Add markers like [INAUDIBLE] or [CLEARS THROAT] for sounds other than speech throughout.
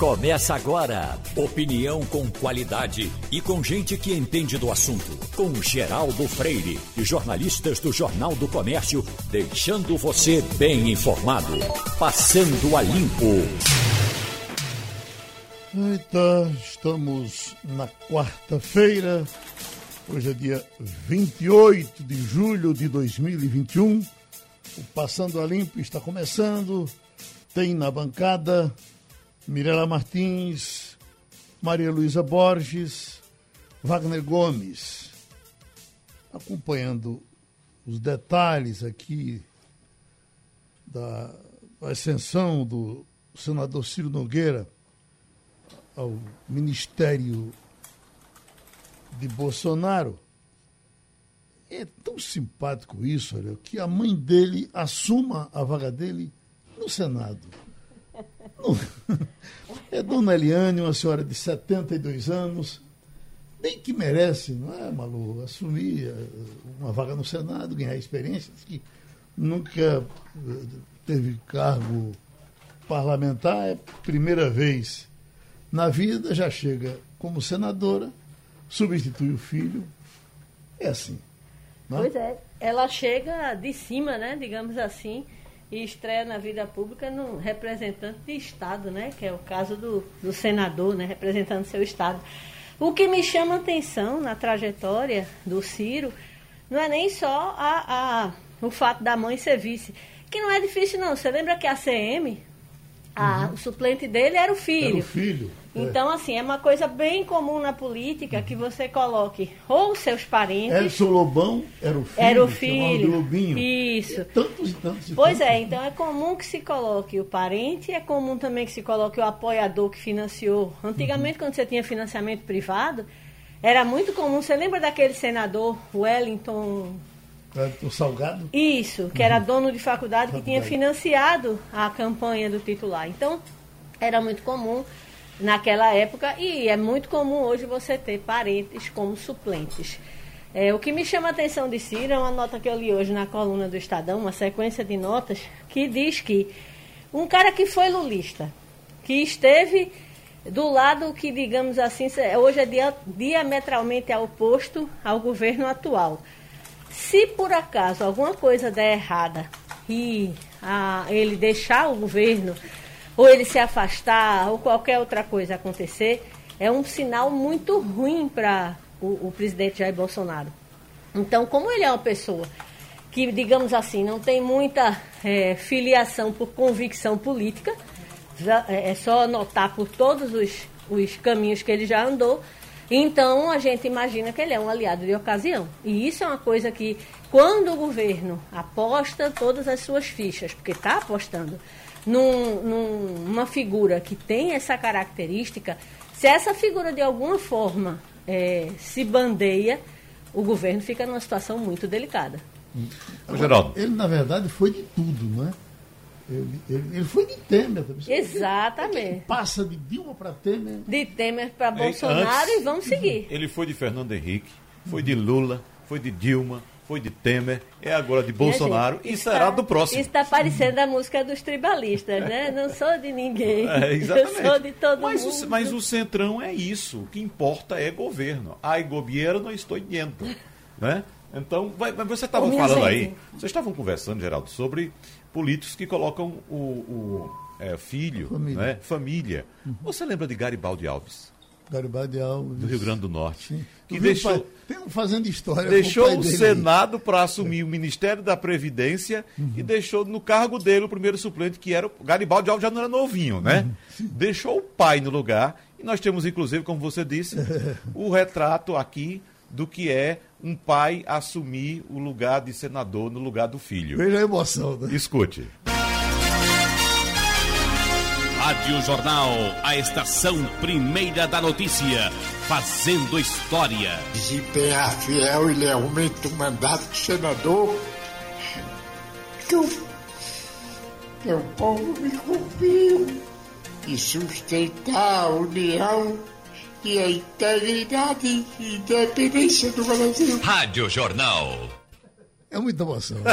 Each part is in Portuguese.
Começa agora. Opinião com qualidade e com gente que entende do assunto. Com Geraldo Freire e jornalistas do Jornal do Comércio, deixando você bem informado. Passando a limpo. Eita, estamos na quarta-feira. Hoje é dia 28 de julho de 2021. O Passando a Limpo está começando. Tem na bancada Mirela Martins, Maria Luísa Borges, Wagner Gomes. Acompanhando os detalhes aqui da ascensão do senador Ciro Nogueira ao Ministério de Bolsonaro. É tão simpático isso, olha, que a mãe dele assuma a vaga dele no Senado. É Dona Eliane, uma senhora de 72 anos, bem que merece, não é, Malu? Assumir eh, uma vaga no Senado, ganhar experiência, que nunca eh, teve cargo parlamentar, é primeira vez na vida, já chega como senadora, substitui o filho. É assim. Não? É? Pois é, ela chega de cima, né, digamos assim, e estreia na vida pública no representante de Estado, né? Que é o caso do, do senador, né? Representando seu Estado. O que me chama atenção na trajetória do Ciro não é nem só a, a, o fato da mãe ser vice, que não é difícil não. Você lembra que a CM, a, uhum. o suplente dele era o filho. Era o filho. É. Então, assim, é uma coisa bem comum na política que você coloque ou seus parentes. Edson Lobão era o filho. Era o filho. Lobinho. Isso. E tantos, tantos, pois tantos. é, então é comum que se coloque o parente, é comum também que se coloque o apoiador que financiou. Antigamente, uhum. quando você tinha financiamento privado, era muito comum. Você lembra daquele senador Wellington o Salgado? Isso, que era uhum. dono de faculdade, que tinha financiado a campanha do titular. Então, era muito comum naquela época e é muito comum hoje você ter parentes como suplentes. É, o que me chama a atenção de Ciro é uma nota que eu li hoje na coluna do Estadão, uma sequência de notas, que diz que um cara que foi lulista, que esteve do lado que, digamos assim, hoje é dia, diametralmente oposto ao governo atual. Se por acaso alguma coisa der errada e a, ele deixar o governo ou ele se afastar, ou qualquer outra coisa acontecer, é um sinal muito ruim para o, o presidente Jair Bolsonaro. Então, como ele é uma pessoa que, digamos assim, não tem muita é, filiação por convicção política, é, é só notar por todos os, os caminhos que ele já andou, então a gente imagina que ele é um aliado de ocasião. E isso é uma coisa que, quando o governo aposta todas as suas fichas, porque está apostando num, numa figura que tem essa característica, se essa figura de alguma forma é, se bandeia, o governo fica numa situação muito delicada. Agora, Geraldo. Ele, na verdade, foi de tudo, não é? Ele, ele, ele foi de Temer também. Exatamente. Ele passa de Dilma para Temer. De Temer para Bolsonaro Antes, e vamos seguir. Ele foi de Fernando Henrique, foi de Lula, foi de Dilma, foi de Temer, é agora de Bolsonaro gente, e será do próximo. Isso está parecendo a música dos tribalistas, né? Não sou de ninguém. É, exatamente. Eu sou de todo mas mundo. O, mas o centrão é isso. O que importa é governo. Ai, governo não estou dentro. Né? Então, vai, mas você estava falando gente. aí, vocês estavam conversando, Geraldo, sobre políticos que colocam o, o é, filho, família. Né? família. Uhum. Você lembra de Garibaldi Alves? Garibaldi Alves. Do Rio Grande do Norte. Sim. Que deixou, pai, tem um fazendo história. Deixou o, o Senado para assumir o Ministério da Previdência uhum. e deixou no cargo dele o primeiro suplente, que era o Garibaldi Alves, já não era novinho, né? Uhum. Deixou o pai no lugar. E nós temos, inclusive, como você disse, [LAUGHS] o retrato aqui do que é um pai assumir o lugar de senador no lugar do filho. Veja a emoção, né? Escute. Rádio Jornal, a estação primeira da notícia, fazendo história. Desempenhar fiel e lealmente o mandato de senador que o meu povo me cumpriu e sustentar a união e a integridade e independência do Brasil. Rádio Jornal. É muita emoção. Né?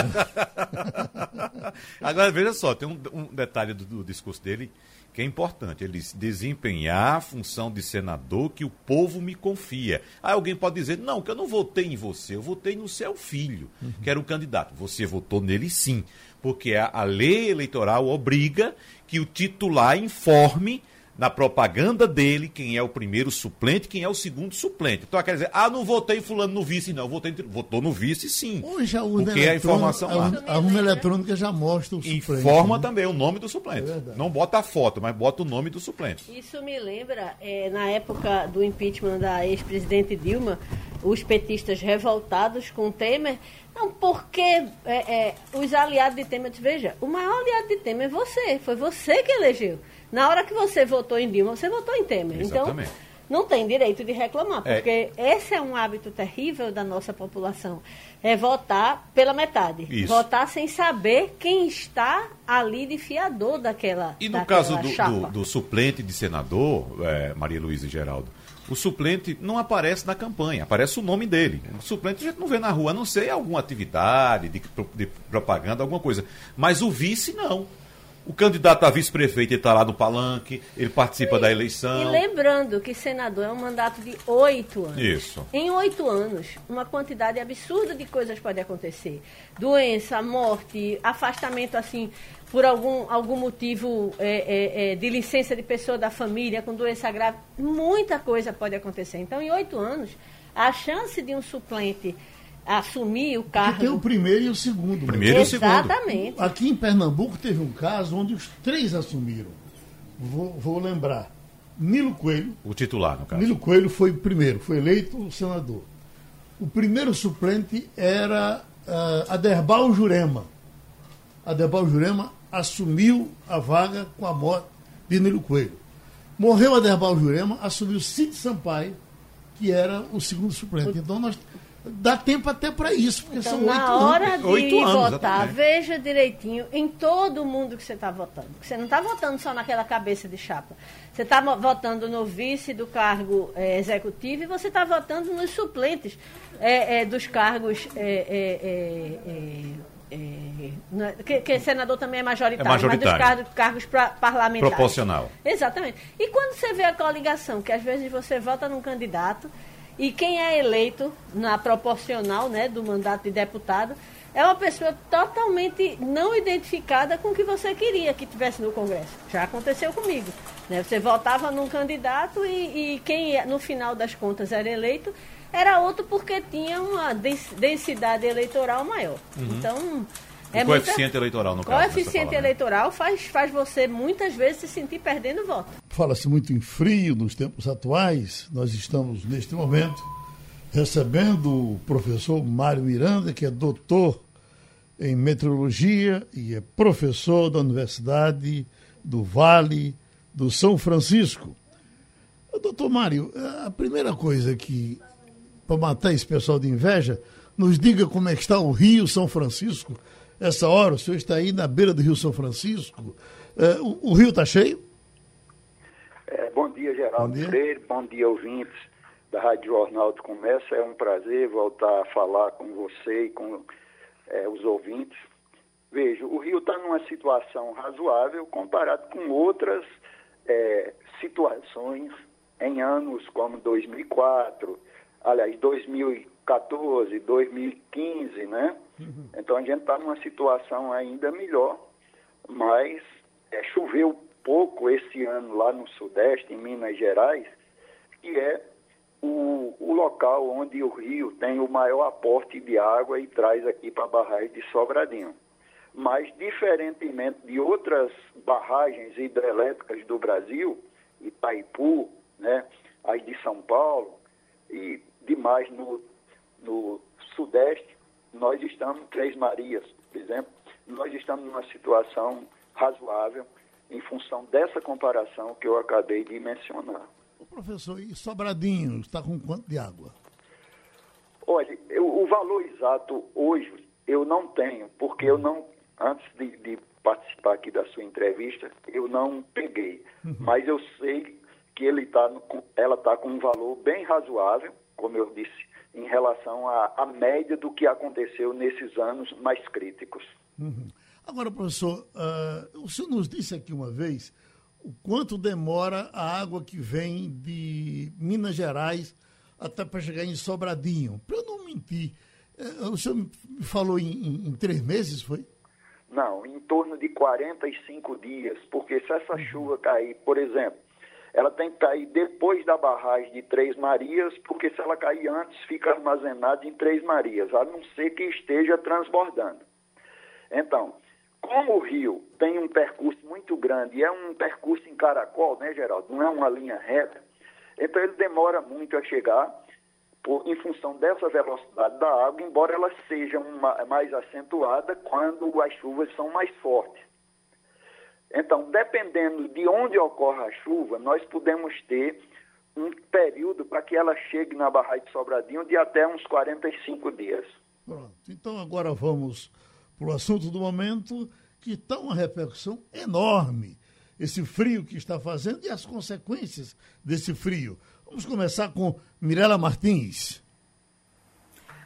[LAUGHS] Agora, veja só, tem um, um detalhe do, do, discurso dele que é importante. Ele diz, desempenhar a função de senador que o povo me confia. Aí alguém pode dizer, não, que eu não votei em você, eu votei no seu filho, uhum. que era um candidato. Você votou nele sim, porque a, a lei eleitoral obriga que o titular informe na propaganda dele quem é o primeiro suplente, quem é o segundo suplente. Então quer dizer, ah, não votei fulano no vice, não. Votei, votou no vice, sim. Hoje a urna porque a informação a, a urna eletrônica já mostra o suplente. Informa né? também o nome do suplente. É não bota a foto, mas bota o nome do suplente. Isso me lembra, é, na época do impeachment da ex-presidente Dilma, os petistas revoltados com Temer. Não, porque é, é, os aliados de Temer, veja, o maior aliado de Temer é você, foi você que elegeu. Na hora que você votou em Dilma, você votou em Temer. Então, Exatamente. Então, não tem direito de reclamar, é. porque é. esse é um hábito terrível da nossa população. É votar pela metade. Isso. Votar sem saber quem está ali de fiador daquela E no caso do, do, do, suplente de senador, é, Maria Luísa e Geraldo, o suplente não aparece na campanha, aparece o nome dele. O suplente a gente não vê na rua, a não ser alguma atividade de, de propaganda, alguma coisa. Mas o vice não. O candidato a vice-prefeito está lá no palanque, ele participa da eleição. E lembrando que senador é um mandato de oito anos. Isso. Em oito anos, uma quantidade absurda de coisas pode acontecer. Doença, morte, afastamento assim por algum, algum motivo é, é, é, de licença de pessoa da família com doença grave. Muita coisa pode acontecer. Então, em oito anos, a chance de um suplente assumir o cargo. Porque tem o primeiro e o segundo. Né? Primeiro e o segundo. Exatamente. Aqui em Pernambuco teve um caso onde os três assumiram. Vou, vou lembrar. Nilo Coelho. O titular, no caso. Nilo Coelho foi o primeiro, foi eleito senador. O primeiro suplente era uh, Aderbal Jurema. Aderbal Jurema assumiu a vaga com a morte de Nilo Coelho. Morreu Aderbal Jurema, assumiu Cid Sampaio, que era o segundo suplente. Então nós dá tempo até para isso, porque então, são na hora de oito anos, votar, exatamente. veja direitinho em todo mundo que você está votando. Você não está votando só naquela cabeça de chapa. Você está votando no vice do cargo é, executivo e você está votando nos suplentes é, é, dos cargos. É, é, é, que, que, senador também é majoritário, majoritário. mas dos cargos, cargos pra, parlamentares. Proporcional. Exatamente. E quando você vê a coligação, que às vezes você vota num candidato e quem é eleito na proporcional né, do mandato de deputado é uma pessoa totalmente não identificada com o que você queria que tivesse no Congresso. Já aconteceu comigo. Né? Você votava num candidato e, e quem no final das contas era eleito era outro porque tinha uma densidade eleitoral maior. Uhum. Então, é o coeficiente muita... eleitoral, no caso. Coeficiente eleitoral faz, faz você muitas vezes se sentir perdendo voto. Fala-se muito em frio nos tempos atuais. Nós estamos, neste momento, recebendo o professor Mário Miranda, que é doutor em meteorologia e é professor da Universidade do Vale do São Francisco. Doutor Mário, a primeira coisa que, para matar esse pessoal de inveja, nos diga como é que está o Rio São Francisco essa hora, o senhor está aí na beira do Rio São Francisco. É, o, o, rio está cheio? É, bom dia, Geraldo bom dia. Freire. Bom dia, ouvintes da Rádio Jornal do Comércio. É um prazer voltar a falar com você e com é, os ouvintes. Veja, o Rio está numa situação razoável comparado com outras é, situações em anos como 2004, aliás, 2014, 2015, né? Uhum. Então a gente está numa situação ainda melhor, mas é, choveu pouco esse ano lá no Sudeste, em Minas Gerais, que é o, o local onde o rio tem o maior aporte de água e traz aqui para a barragem de Sobradinho. Mas, diferentemente de outras barragens hidrelétricas do Brasil, Itaipu, né, as de São Paulo e demais no, no Sudeste, nós estamos, Três Marias, por exemplo, nós estamos numa situação razoável em função dessa comparação que eu acabei de mencionar. O professor, e Sobradinho está com quanto de água? Olha, eu, o valor exato hoje eu não tenho, porque eu não, antes de, de participar aqui da sua entrevista, eu não peguei. Uhum. Mas eu sei que ele tá ela está com um valor bem razoável, como eu disse em relação à, média do que aconteceu nesses anos mais críticos. Uhum. Agora, professor, uh, o senhor nos disse aqui uma vez o quanto demora a água que vem de Minas Gerais até para chegar em Sobradinho. Para eu não mentir, uh, o senhor me falou em, em, em, três meses, foi? Não, em torno de 45 dias, porque se essa uhum. chuva cair, por exemplo, ela tem que cair depois da barragem de Três Marias, porque se ela cair antes, fica armazenada em Três Marias, a não ser que esteja transbordando. Então, como o rio tem um percurso muito grande, e é um percurso em caracol, né, Geraldo? Não é uma linha reta, então ele demora muito a chegar por, em função dessa velocidade da água, embora ela seja uma, mais acentuada quando as chuvas são mais fortes. Então, dependendo de onde ocorre a chuva, nós podemos ter um período para que ela chegue na Barra de Sobradinho de até uns 45 dias. Pronto. Então, agora vamos para o assunto do momento, que está uma repercussão enorme. Esse frio que está fazendo e as consequências desse frio. Vamos começar com Mirela Martins.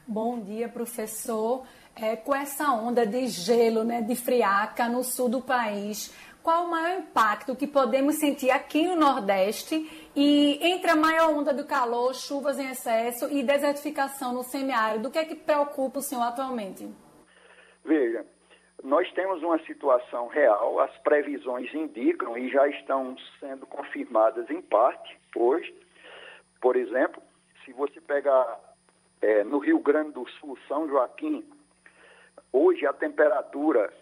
Bom dia, professor. É, com essa onda de gelo, né, de friaca no sul do país, qual o maior impacto que podemos sentir aqui no Nordeste e entre a maior onda do calor, chuvas em excesso e desertificação no semiárido? O que é que preocupa o senhor atualmente? Veja, nós temos uma situação real, as previsões indicam e já estão sendo confirmadas em parte hoje. Por exemplo, se você pegar é, no Rio Grande do Sul, São Joaquim, hoje a temperatura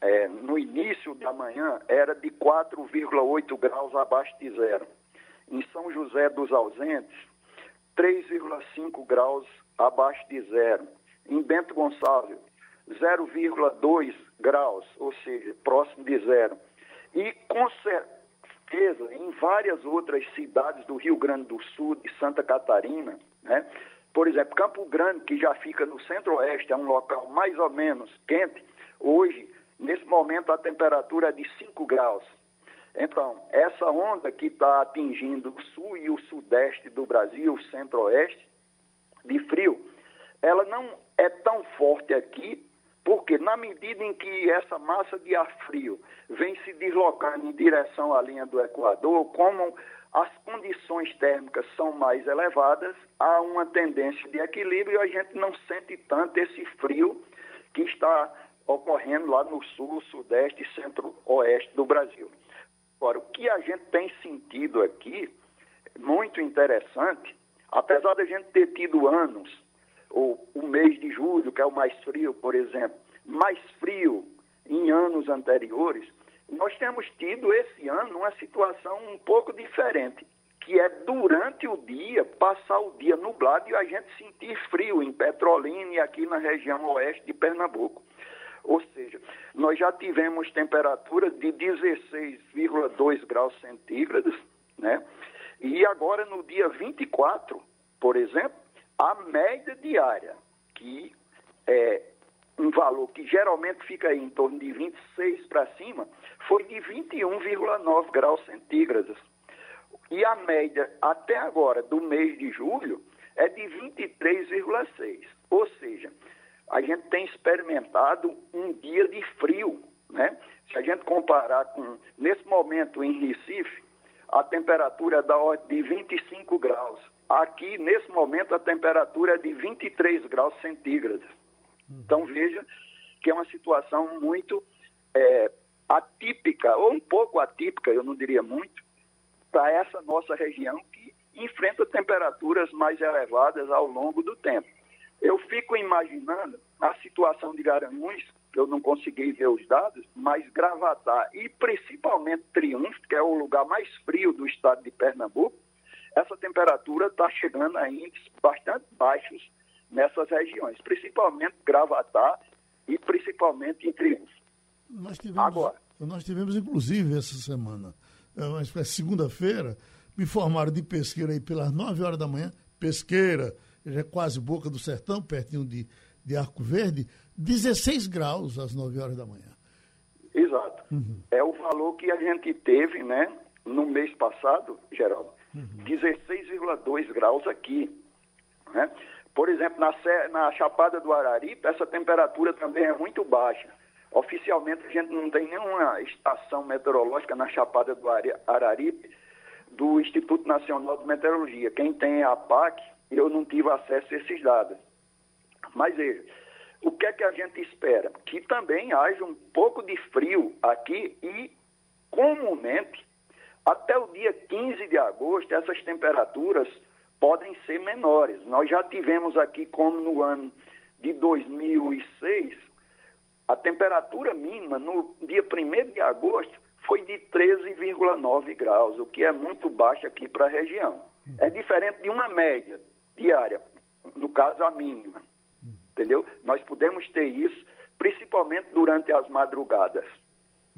é, no início da manhã era de 4,8 graus abaixo de zero. Em São José dos Ausentes, 3,5 graus abaixo de zero. Em Bento Gonçalves, 0,2 graus, ou seja, próximo de zero. E com certeza, em várias outras cidades do Rio Grande do Sul, de Santa Catarina, né? por exemplo, Campo Grande, que já fica no centro-oeste, é um local mais ou menos quente, hoje, nesse momento, a temperatura é de 5 graus. Então, essa onda que está atingindo o sul e o sudeste do Brasil, o centro-oeste, de frio, ela não é tão forte aqui porque na medida em que essa massa de ar frio vem se deslocando em direção à linha do Equador, como as condições térmicas são mais elevadas, há uma tendência de equilíbrio e a gente não sente tanto esse frio que está ocorrendo lá no sul, sudeste e centro-oeste do Brasil. Agora, o que a gente tem sentido aqui, muito interessante, apesar da gente ter tido anos ou o mês de julho, que é o mais frio, por exemplo, mais frio em anos anteriores, nós temos tido esse ano uma situação um pouco diferente, que é durante o dia, passar o dia nublado e a gente sentir frio em Petrolina e aqui na região oeste de Pernambuco. Ou seja, nós já tivemos temperaturas de 16,2 graus centígrados, né? E agora no dia 24, por exemplo, a média diária, que é um valor que geralmente fica em torno de 26 para cima, foi de 21,9 graus centígrados. E a média até agora do mês de julho é de 23,6. Ou seja, a gente tem experimentado um dia de frio, né? Se a gente comparar com nesse momento em Recife, a temperatura é da ordem de 25 graus. Aqui, nesse momento, a temperatura é de 23 graus centígrados. Então, veja que é uma situação muito é, atípica, ou um pouco atípica, eu não diria muito, para essa nossa região que enfrenta temperaturas mais elevadas ao longo do tempo. Eu fico imaginando a situação de Garanhuns, eu não consegui ver os dados, mas Gravatar e principalmente Triunfo, que é o lugar mais frio do estado de Pernambuco, essa temperatura está chegando a índices bastante baixos nessas regiões, principalmente Gravatar e principalmente em Triunfo. Nós tivemos, Agora, nós tivemos inclusive essa semana, é segunda-feira, me informaram de pesqueira aí pelas 9 horas da manhã, pesqueira, já é quase boca do sertão, pertinho de, de Arco Verde, 16 graus às 9 horas da manhã. Exato. Uhum. É o valor que a gente teve, né, no mês passado, Geraldo, uhum. 16,2 graus aqui, né? Por exemplo, na, na Chapada do Araripe, essa temperatura também é muito baixa. Oficialmente, a gente não tem nenhuma estação meteorológica na Chapada do Araripe do Instituto Nacional de Meteorologia. Quem tem é a PAC, eu não tive acesso a esses dados. Mas veja, o que é que a gente espera? Que também haja um pouco de frio aqui e, comumente, até o dia 15 de agosto, essas temperaturas podem ser menores. Nós já tivemos aqui, como no ano de 2006, a temperatura mínima no dia 1 de agosto foi de 13,9 graus, o que é muito baixo aqui para a região. É diferente de uma média diária, no caso a mínima. Entendeu? Nós podemos ter isso, principalmente durante as madrugadas.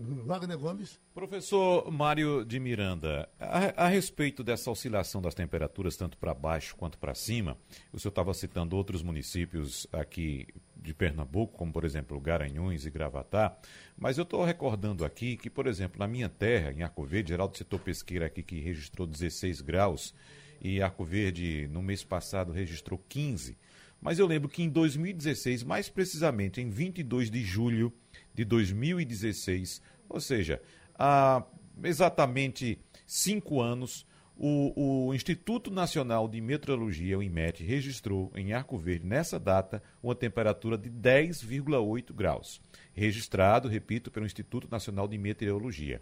Wagner Gomes. Professor Mário de Miranda, a, a, respeito dessa oscilação das temperaturas, tanto para baixo quanto para cima, o senhor estava citando outros municípios aqui de Pernambuco, como por exemplo Garanhuns e Gravatá, mas eu estou recordando aqui que, por exemplo, na minha terra, em Arco Verde, Geraldo citou pesqueira aqui que registrou 16 graus e Arco Verde no mês passado registrou 15. Mas eu lembro que em 2016, mais precisamente em 22 de julho, de 2016, ou seja, há exatamente cinco anos, o, o, Instituto Nacional de Meteorologia, o IMET, registrou em Arco Verde, nessa data, uma temperatura de 10,8 graus. Registrado, repito, pelo Instituto Nacional de Meteorologia.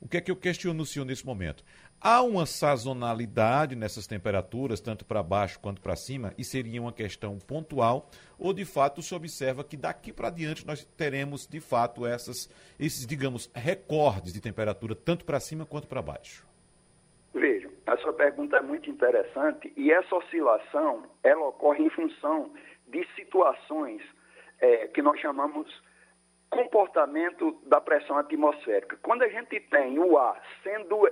O que é que eu questiono o senhor nesse momento? Há uma sazonalidade nessas temperaturas, tanto para baixo quanto para cima, e seria uma questão pontual, ou de fato se observa que daqui para diante nós teremos de fato essas, esses, digamos, recordes de temperatura, tanto para cima quanto para baixo? Vejam, a sua pergunta é muito interessante e essa oscilação ela ocorre em função de situações é, que nós chamamos comportamento da pressão atmosférica. Quando a gente tem o ar sendo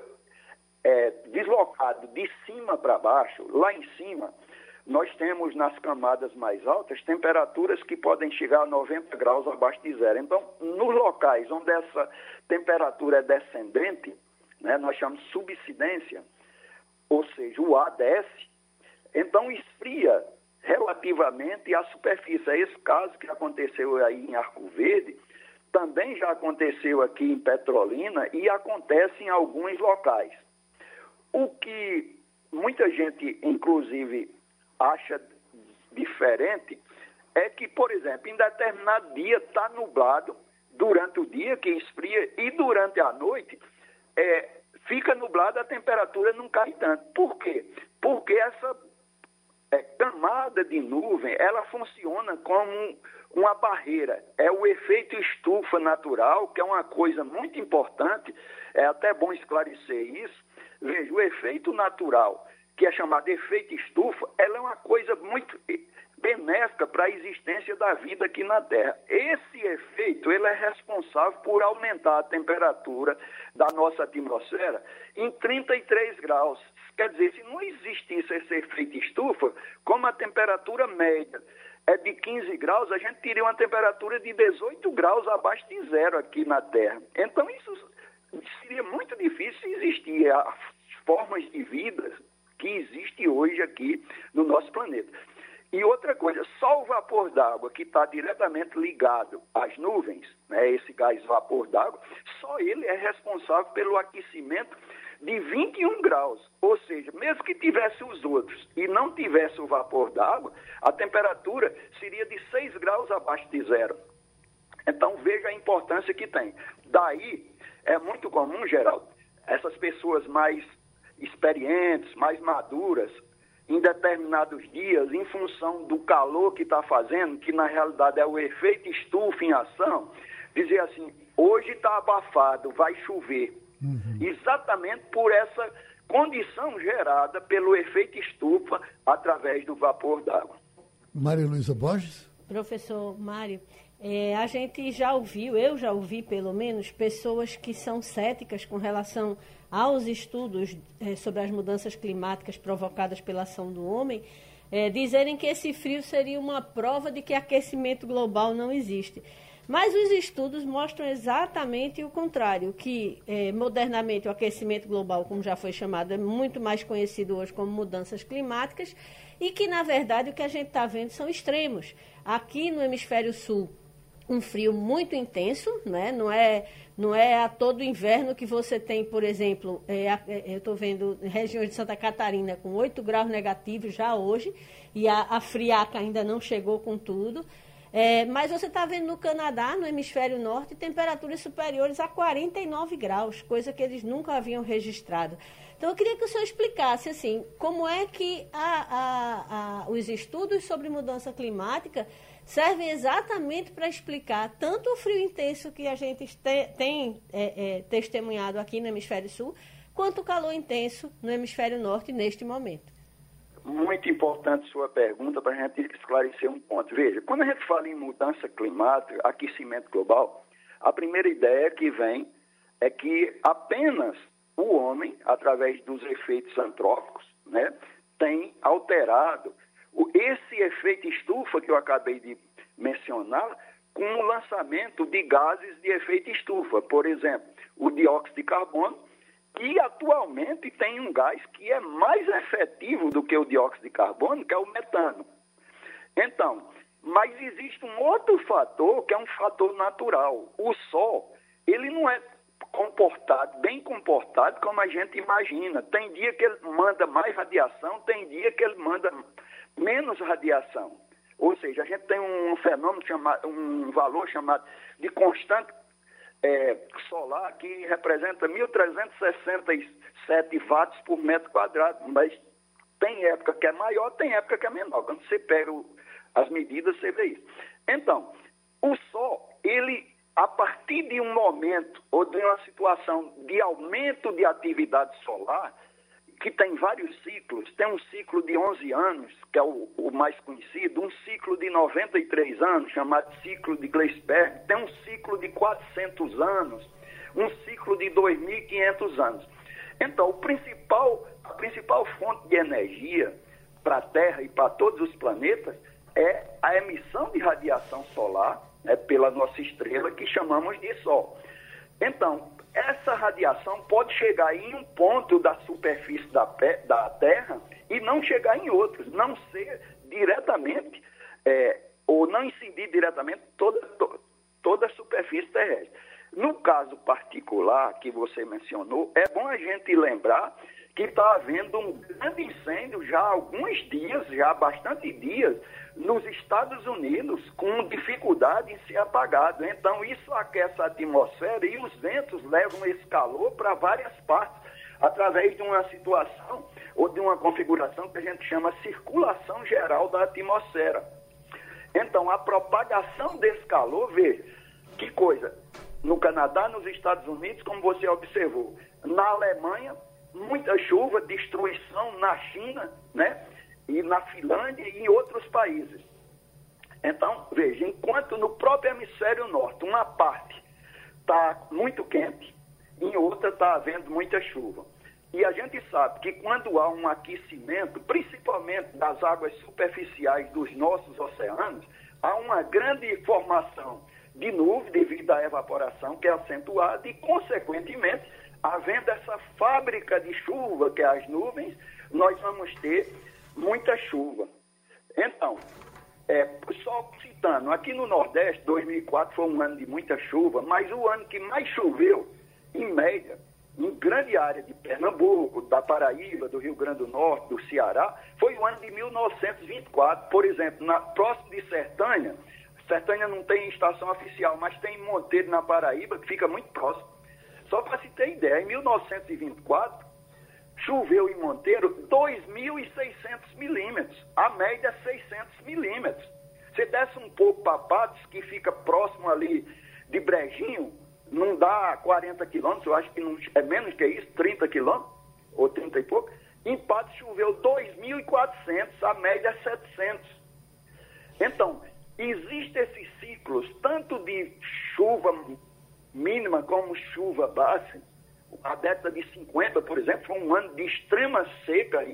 é, deslocado de cima para baixo, lá em cima, nós temos nas camadas mais altas temperaturas que podem chegar a 90 graus abaixo de zero. Então, nos locais onde essa temperatura é descendente, né, nós chamamos subsidência, ou seja, o ar desce, então esfria relativamente a superfície. É esse caso que aconteceu aí em Arco Verde, também já aconteceu aqui em Petrolina e acontece em alguns locais. O que muita gente, inclusive, acha diferente é que, por exemplo, em determinado dia está nublado durante o dia, que esfria, e durante a noite é, fica nublado, a temperatura não cai tanto. Por quê? Porque essa é, camada de nuvem, ela funciona como uma barreira. É o efeito estufa natural, que é uma coisa muito importante, é até bom esclarecer isso, Veja, o efeito natural, que é chamado efeito estufa, ela é uma coisa muito benéfica para a existência da vida aqui na Terra. Esse efeito ele é responsável por aumentar a temperatura da nossa atmosfera em 33 graus. Quer dizer, se não existisse esse efeito estufa, como a temperatura média é de 15 graus, a gente teria uma temperatura de 18 graus abaixo de zero aqui na Terra. Então, isso seria muito difícil existir as formas de vida que existe hoje aqui no nosso planeta. E outra coisa, só o vapor d'água que está diretamente ligado às nuvens, né, esse gás vapor d'água, só ele é responsável pelo aquecimento de 21 graus. Ou seja, mesmo que tivesse os outros e não tivesse o vapor d'água, a temperatura seria de 6 graus abaixo de zero. Então veja a importância que tem. Daí é muito comum, Geraldo, essas pessoas mais experientes, mais maduras, em determinados dias, em função do calor que está fazendo, que na realidade é o efeito estufa em ação, dizer assim: hoje está abafado, vai chover. Uhum. Exatamente por essa condição gerada pelo efeito estufa através do vapor d'água. Maria Luísa Borges? Professor Mário, é, a gente já ouviu, eu já ouvi pelo menos, pessoas que são céticas com relação aos estudos é, sobre as mudanças climáticas provocadas pela ação do homem, é, dizerem que esse frio seria uma prova de que aquecimento global não existe. Mas os estudos mostram exatamente o contrário, que eh, modernamente o aquecimento global, como já foi chamado, é muito mais conhecido hoje como mudanças climáticas e que, na verdade, o que a gente está vendo são extremos. Aqui no hemisfério sul, um frio muito intenso, né? não, é, não é a todo inverno que você tem, por exemplo, é, é, eu estou vendo regiões de Santa Catarina com 8 graus negativos já hoje, e a, a friaca ainda não chegou com tudo. É, mas você está vendo no Canadá, no hemisfério norte, temperaturas superiores a 49 graus, coisa que eles nunca haviam registrado. Então, eu queria que o senhor explicasse, assim, como é que a, a, os estudos sobre mudança climática servem exatamente para explicar tanto o frio intenso que a gente te, tem é, é, testemunhado aqui no hemisfério sul, quanto o calor intenso no hemisfério norte neste momento muito importante sua pergunta para a gente esclarecer um ponto. Veja, quando a gente fala em mudança climática, aquecimento global, a primeira ideia que vem é que apenas o homem, através dos efeitos antrópicos, né, tem alterado esse efeito estufa que eu acabei de mencionar com o lançamento de gases de efeito estufa. Por exemplo, o dióxido de carbono que atualmente tem um gás que é mais efetivo do que o dióxido de carbono, que é o metano. Então, mas existe um outro fator que é um fator natural. O Sol, ele não é comportado, bem comportado como a gente imagina. Tem dia que ele manda mais radiação, tem dia que ele manda menos radiação. Ou seja, a gente tem um fenômeno chamado, um valor chamado de constante é, solar que representa 1.367 watts por metro quadrado, mas tem época que é maior, tem época que é menor. Quando você pega o, as medidas, você vê isso. Então, o Sol, ele, a partir de um momento ou de uma situação de aumento de atividade solar, que tem vários ciclos, tem um ciclo de 11 anos, que é o, o, mais conhecido, um ciclo de 93 anos, chamado ciclo de Gleisberg, tem um ciclo de 400 anos, um ciclo de 2.500 anos. Então, o principal, a principal fonte de energia para a Terra e para todos os planetas é a emissão de radiação solar né, pela nossa estrela, que chamamos de Sol. Então, essa radiação pode chegar em um ponto da superfície da, da Terra e não chegar em outros, não ser diretamente, é, ou não incidir diretamente toda, toda a superfície terrestre. No caso particular que você mencionou, é bom a gente lembrar que está havendo um grande incêndio já há alguns dias, já há bastante dias, nos Estados Unidos com dificuldade em ser apagado. Então, isso aquece a atmosfera e os ventos levam esse calor para várias partes, através de uma situação ou de uma configuração que a gente chama circulação geral da atmosfera. Então, a propagação desse calor, veja, que coisa, no Canadá, nos Estados Unidos, como você observou, na Alemanha, muita chuva, destruição na China, né? E na Finlândia e em outros países. Então, veja, enquanto no próprio hemisfério norte uma parte está muito quente, em outra está havendo muita chuva. E a gente sabe que quando há um aquecimento, principalmente das águas superficiais dos nossos oceanos, há uma grande formação de nuvem devido à evaporação que é acentuada e, consequentemente, havendo essa fábrica de chuva que é as nuvens, nós vamos ter muita chuva. Então, é, só citando, aqui no Nordeste, 2004 foi um ano de muita chuva, mas o ano que mais choveu, em média, em grande área de Pernambuco, da Paraíba, do Rio Grande do Norte, do Ceará, foi o ano de 1924. Por exemplo, na, próximo de Sertânia, Sertânia não tem estação oficial, mas tem Monteiro na Paraíba, que fica muito próximo. Só para se ter ideia, em 1924, choveu em Monteiro 2.600 milímetros, a média 600 milímetros. Se desce um pouco para Patos, que fica próximo ali de Brejinho, não dá 40 quilômetros, eu acho que não, é menos que isso, 30 quilômetros, ou 30 e pouco. Em Patos choveu 2.400, a média é 700. Então, existem esses ciclos, tanto de chuva mínima como chuva baixa, a década de 50, por exemplo, foi um ano de extrema seca,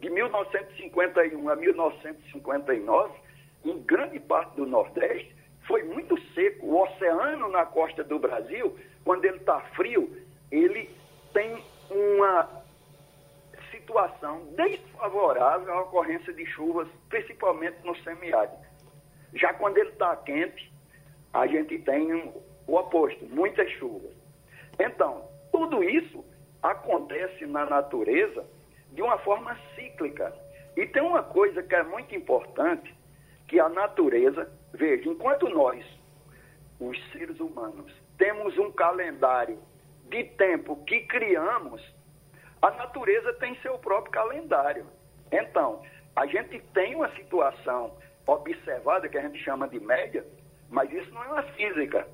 de 1951 a 1959, em grande parte do Nordeste, foi muito seco. O oceano na costa do Brasil, quando ele está frio, ele tem uma situação desfavorável à ocorrência de chuvas, principalmente no semiárido. Já quando ele está quente, a gente tem o oposto, muitas chuvas. Então, tudo isso acontece na natureza de uma forma cíclica. E tem uma coisa que é muito importante, que a natureza, veja, enquanto nós, os seres humanos, temos um calendário de tempo que criamos, a natureza tem seu próprio calendário. Então, a gente tem uma situação observada, que a gente chama de média, mas isso não é uma física.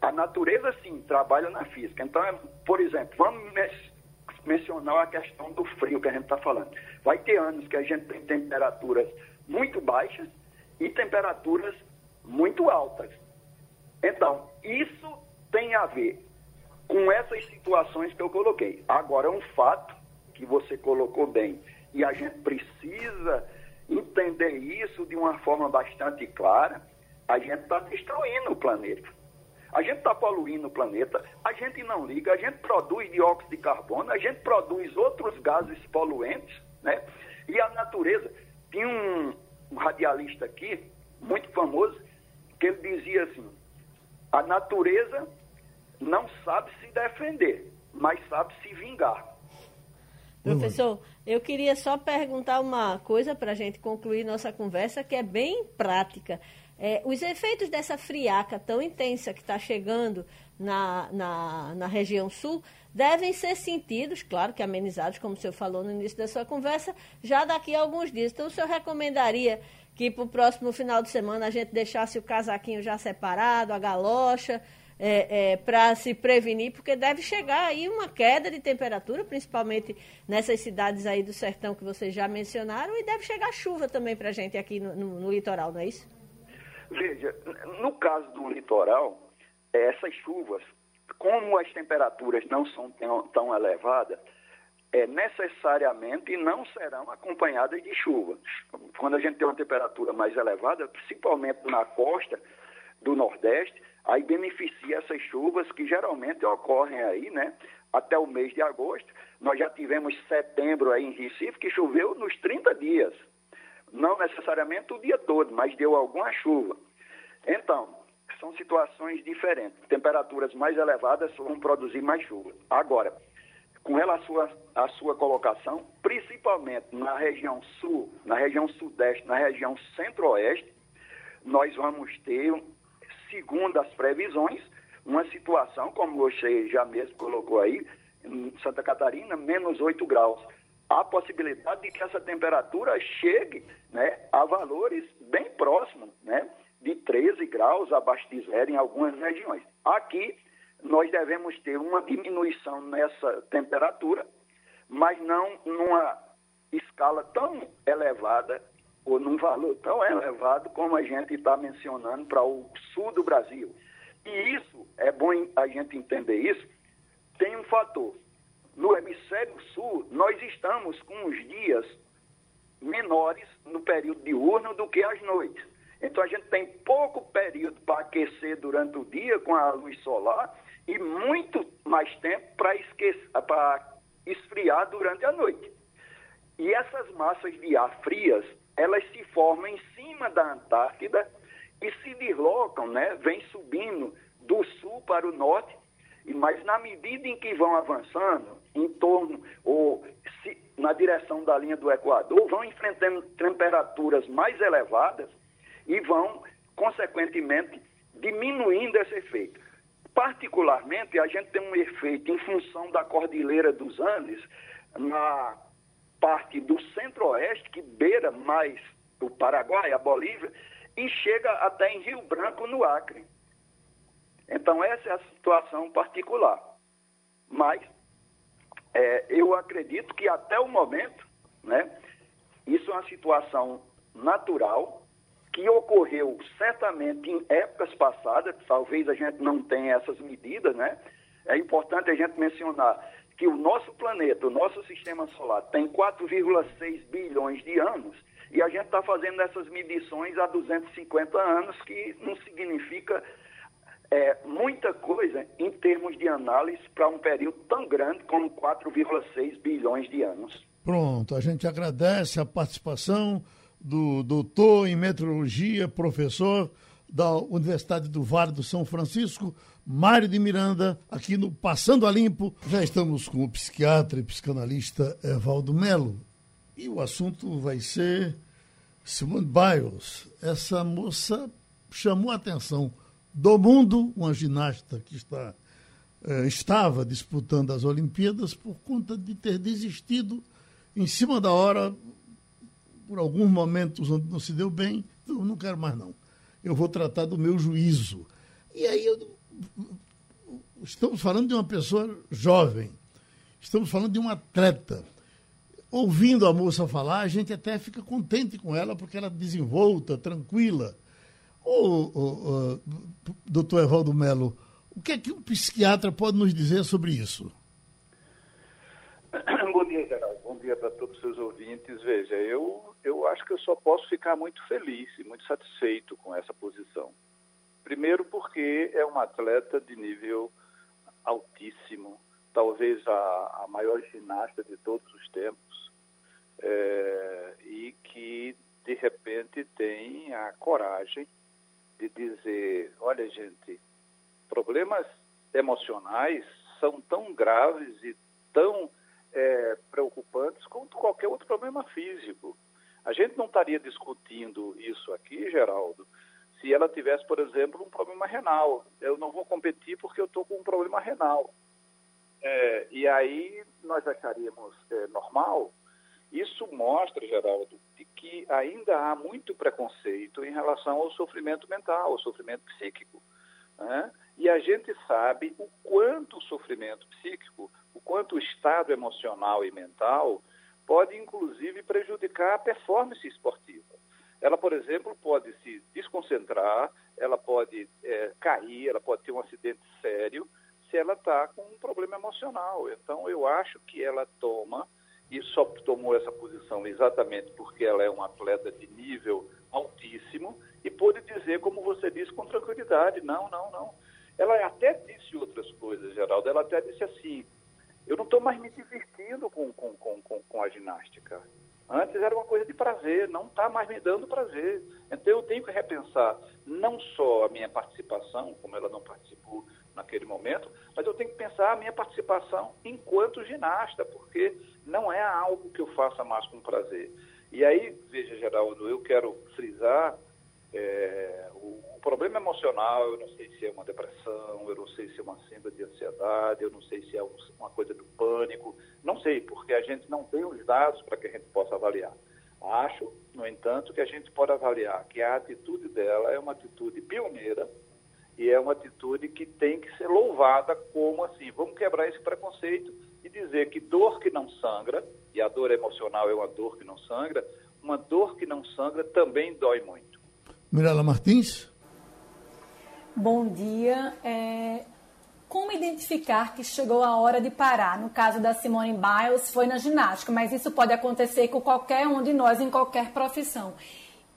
A natureza, sim, trabalha na física. Então, é, por exemplo, vamos mencionar a questão do frio que a gente está falando. Vai ter anos que a gente tem temperaturas muito baixas e temperaturas muito altas. Então, isso tem a ver com essas situações que eu coloquei. Agora, um fato que você colocou bem, e a gente precisa entender isso de uma forma bastante clara, a gente está destruindo o planeta. A gente está poluindo o planeta, a gente não liga, a gente produz dióxido de carbono, a gente produz outros gases poluentes, né? E a natureza, tinha um, um radialista aqui, muito famoso, que ele dizia assim, a natureza não sabe se defender, mas sabe se vingar. Professor, eu queria só perguntar uma coisa para a gente concluir nossa conversa, que é bem prática. É, os efeitos dessa friaca tão intensa que está chegando na, na, na, região sul devem ser sentidos, claro que amenizados, como o senhor falou no início da sua conversa, já daqui a alguns dias. Então, o senhor recomendaria que para o próximo final de semana a gente deixasse o casaquinho já separado, a galocha, é, é, para se prevenir, porque deve chegar aí uma queda de temperatura, principalmente nessas cidades aí do sertão que vocês já mencionaram, e deve chegar chuva também para a gente aqui no, no, no litoral, não é isso? Veja, no caso do litoral, essas chuvas, como as temperaturas não são tão, elevadas, é, necessariamente não serão acompanhadas de chuva. Quando a gente tem uma temperatura mais elevada, principalmente na costa do Nordeste, aí beneficia essas chuvas que geralmente ocorrem aí, né? Até o mês de agosto. Nós já tivemos setembro aí em Recife, que choveu nos 30 dias não necessariamente o dia todo, mas deu alguma chuva. Então, são situações diferentes. Temperaturas mais elevadas vão produzir mais chuva. Agora, com relação à sua colocação, principalmente na região sul, na região sudeste, na região centro-oeste, nós vamos ter, segundo as previsões, uma situação, como você já mesmo colocou aí, em Santa Catarina, menos 8 graus há possibilidade de que essa temperatura chegue né, a valores bem próximos, né, de 13 graus abaixo de zero em algumas regiões. Aqui, nós devemos ter uma diminuição nessa temperatura, mas não numa escala tão elevada ou num valor tão elevado como a gente está mencionando para o sul do Brasil. E isso, é bom a gente entender isso, tem um fator no hemisfério sul, nós estamos com os dias menores no período diurno do que as noites. Então a gente tem pouco período para aquecer durante o dia com a luz solar e muito mais tempo para esfriar durante a noite. E essas massas de ar frias, elas se formam em cima da Antártida e se deslocam, né, vem subindo do sul para o norte, mas na medida em que vão avançando, em torno ou se, na direção da linha do Equador vão enfrentando temperaturas mais elevadas e vão, consequentemente, diminuindo esse efeito. Particularmente, a gente tem um efeito em função da Cordilheira dos Andes, na parte do centro-oeste, que beira mais o Paraguai, a Bolívia, e chega até em Rio Branco, no Acre. Então, essa é a situação particular. Mas é, eu acredito que até o momento, né, isso é uma situação natural que ocorreu certamente em épocas passadas, talvez a gente não tenha essas medidas, né? É importante a gente mencionar que o nosso planeta, o nosso sistema solar, tem 4,6 bilhões de anos e a gente está fazendo essas medições há 250 anos, que não significa é, muita coisa em termos de análise para um período tão grande como 4,6 bilhões de anos. Pronto, a gente agradece a participação do doutor em meteorologia, professor da Universidade do Vale do São Francisco, Mário de Miranda, aqui no Passando a Limpo. Já estamos com o psiquiatra e psicanalista Evaldo Melo. E o assunto vai ser Simone Biles. Essa moça chamou a atenção do mundo, uma ginasta que está, eh, estava disputando as Olimpíadas por conta de ter desistido em cima da hora, por alguns momentos onde não se deu bem, eu não quero mais não eu vou tratar do meu juízo. E aí eu, estamos falando de uma pessoa jovem, estamos falando de uma atleta. Ouvindo a moça falar, a gente até fica contente com ela, porque ela é desenvolta, tranquila. Ô, doutor Evaldo Melo, o que é que um psiquiatra pode nos dizer sobre isso? [COUGHS] Bom dia, Geraldo. Bom dia para todos os seus ouvintes. Veja, eu eu acho que eu só posso ficar muito feliz e muito satisfeito com essa posição. Primeiro, porque é uma atleta de nível altíssimo, talvez a, a maior ginasta de todos os tempos, é, e que, de repente, tem a coragem de dizer: olha, gente, problemas emocionais são tão graves e tão é, preocupantes quanto qualquer outro problema físico. A gente não estaria discutindo isso aqui, Geraldo, se ela tivesse, por exemplo, um problema renal. Eu não vou competir porque eu estou com um problema renal. É, e aí nós acharíamos é, normal. Isso mostra, Geraldo, que ainda há muito preconceito em relação ao sofrimento mental, ao sofrimento psíquico. Né? E a gente sabe o quanto o sofrimento psíquico, o quanto o estado emocional e mental pode inclusive prejudicar a performance esportiva. Ela, por exemplo, pode se desconcentrar, ela pode é, cair, ela pode ter um acidente sério se ela está com um problema emocional. Então, eu acho que ela toma, e só tomou essa posição exatamente porque ela é uma atleta de nível altíssimo, e pôde dizer, como você disse, com tranquilidade: não, não, não. Ela até disse outras coisas, Geraldo. Ela até disse assim: eu não estou mais me divertindo com, com, com, com, a ginástica. Antes era uma coisa de prazer, não está mais me dando prazer. Então eu tenho que repensar não só a minha participação, como ela não participou naquele momento, mas eu tenho que pensar a minha participação enquanto ginasta, porque não é algo que eu faça mais com prazer. E aí, veja, Geraldo, eu quero frisar é, o, o, problema emocional, eu não sei se é uma depressão, eu não sei se é uma síndrome de ansiedade, eu não sei se é uma coisa do pânico, não sei, porque a gente não tem os dados para que a gente possa avaliar. Acho, no entanto, que a gente pode avaliar que a atitude dela é uma atitude pioneira e é uma atitude que tem que ser louvada como assim, vamos quebrar esse preconceito e dizer que dor que não sangra, e a dor emocional é uma dor que não sangra, uma dor que não sangra também dói muito. Mirela Martins. Bom dia. É... Como identificar que chegou a hora de parar? No caso da Simone Biles, foi na ginástica, mas isso pode acontecer com qualquer um de nós em qualquer profissão.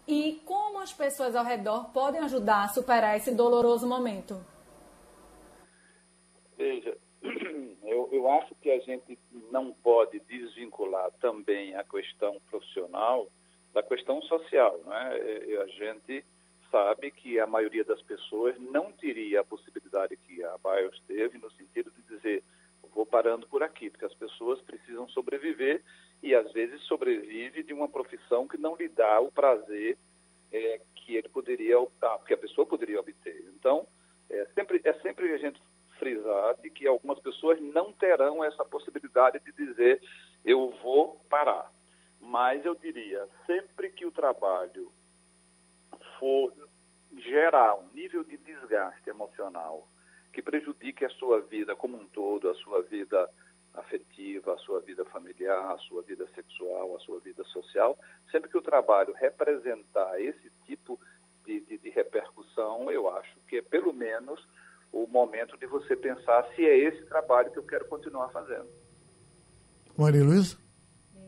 E como as pessoas ao redor podem ajudar a superar esse doloroso momento? Veja, eu, acho que a gente não pode desvincular também a questão profissional da questão social. Né? A gente sabe que a maioria das pessoas não teria a possibilidade que a BIOS teve, no sentido de dizer, vou parando por aqui, porque as pessoas precisam sobreviver e às vezes sobrevive de uma profissão que não lhe dá o prazer é, que ele poderia optar, que a pessoa poderia obter. Então, é sempre, é sempre a gente frisar de que algumas pessoas não terão essa possibilidade de dizer eu vou parar. Mas eu diria, sempre que o trabalho for gerar um nível de desgaste emocional que prejudique a sua vida como um todo, a sua vida afetiva, a sua vida familiar, a sua vida sexual, a sua vida social, sempre que o trabalho representar esse tipo de, de, de repercussão, eu acho que é pelo menos o momento de você pensar se é esse trabalho que eu quero continuar fazendo. Maria Luísa?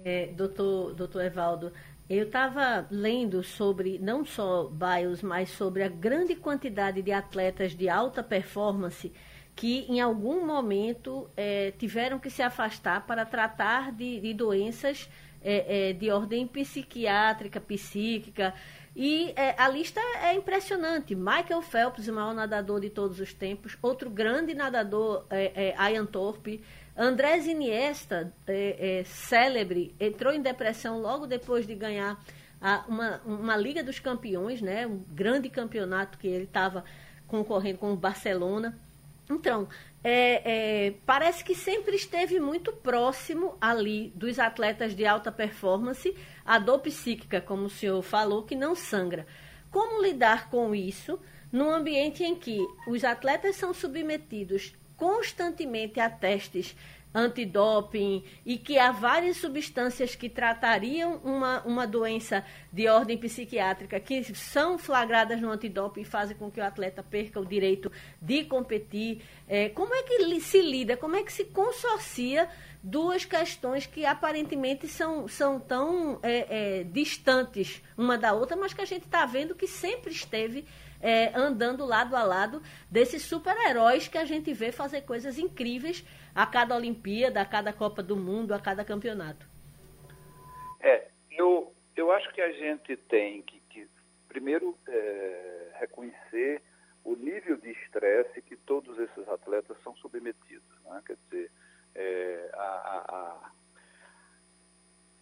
É, doutor, doutor Evaldo, eu estava lendo sobre, não só Bios, mas sobre a grande quantidade de atletas de alta performance que em algum momento é, tiveram que se afastar para tratar de, de doenças é, é, de ordem psiquiátrica, psíquica. E é, a lista é impressionante. Michael Phelps, o maior nadador de todos os tempos. Outro grande nadador, é, é Ian Thorpe. Andrés Iniesta, é, é, célebre, entrou em depressão logo depois de ganhar a, uma, uma Liga dos Campeões, né? um grande campeonato que ele estava concorrendo com o Barcelona. Então, é, é, parece que sempre esteve muito próximo ali dos atletas de alta performance, a dor psíquica, como o senhor falou, que não sangra. Como lidar com isso num ambiente em que os atletas são submetidos constantemente a testes antidoping e que há várias substâncias que tratariam uma, uma doença de ordem psiquiátrica que são flagradas no antidoping e fazem com que o atleta perca o direito de competir. É, como é que se lida, como é que se consorcia duas questões que aparentemente são, são tão é, é, distantes uma da outra, mas que a gente está vendo que sempre esteve é, andando lado a lado desses super-heróis que a gente vê fazer coisas incríveis a cada Olimpíada, a cada Copa do Mundo, a cada campeonato. É, eu, eu acho que a gente tem que, que primeiro, é, reconhecer o nível de estresse que todos esses atletas são submetidos. Né? Quer dizer, é, a, a,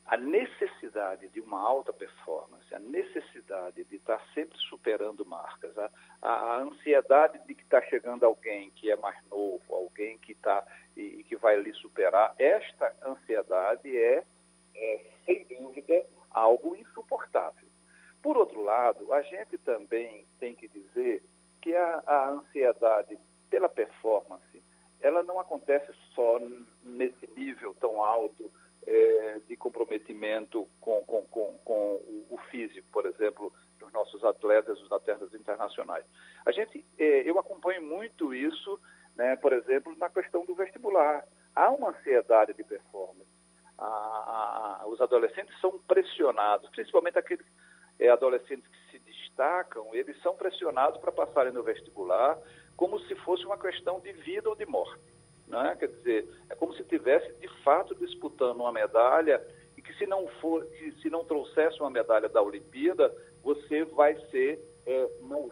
a necessidade de uma alta performance, a necessidade de estar sempre superando marcas, a, a ansiedade de que está chegando alguém que é mais novo, alguém que está e, que vai lhe superar, esta ansiedade é, é, sem dúvida, algo insuportável. Por outro lado, a gente também tem que dizer que a, a ansiedade pela performance, ela não acontece só nesse nível tão alto é, de comprometimento com, com, com, com o, o, físico, por exemplo, dos nossos atletas, os atletas internacionais. A gente, é, eu acompanho muito isso, né, por exemplo, na questão do vestibular. Há uma ansiedade de performance. Os adolescentes são pressionados, principalmente aqueles é, adolescentes que se destacam, eles são pressionados para passarem no vestibular como se fosse uma questão de vida ou de morte. Né? Quer dizer, é como se tivesse de fato disputando uma medalha e que se não for, se não trouxesse uma medalha da Olimpíada, você vai ser é,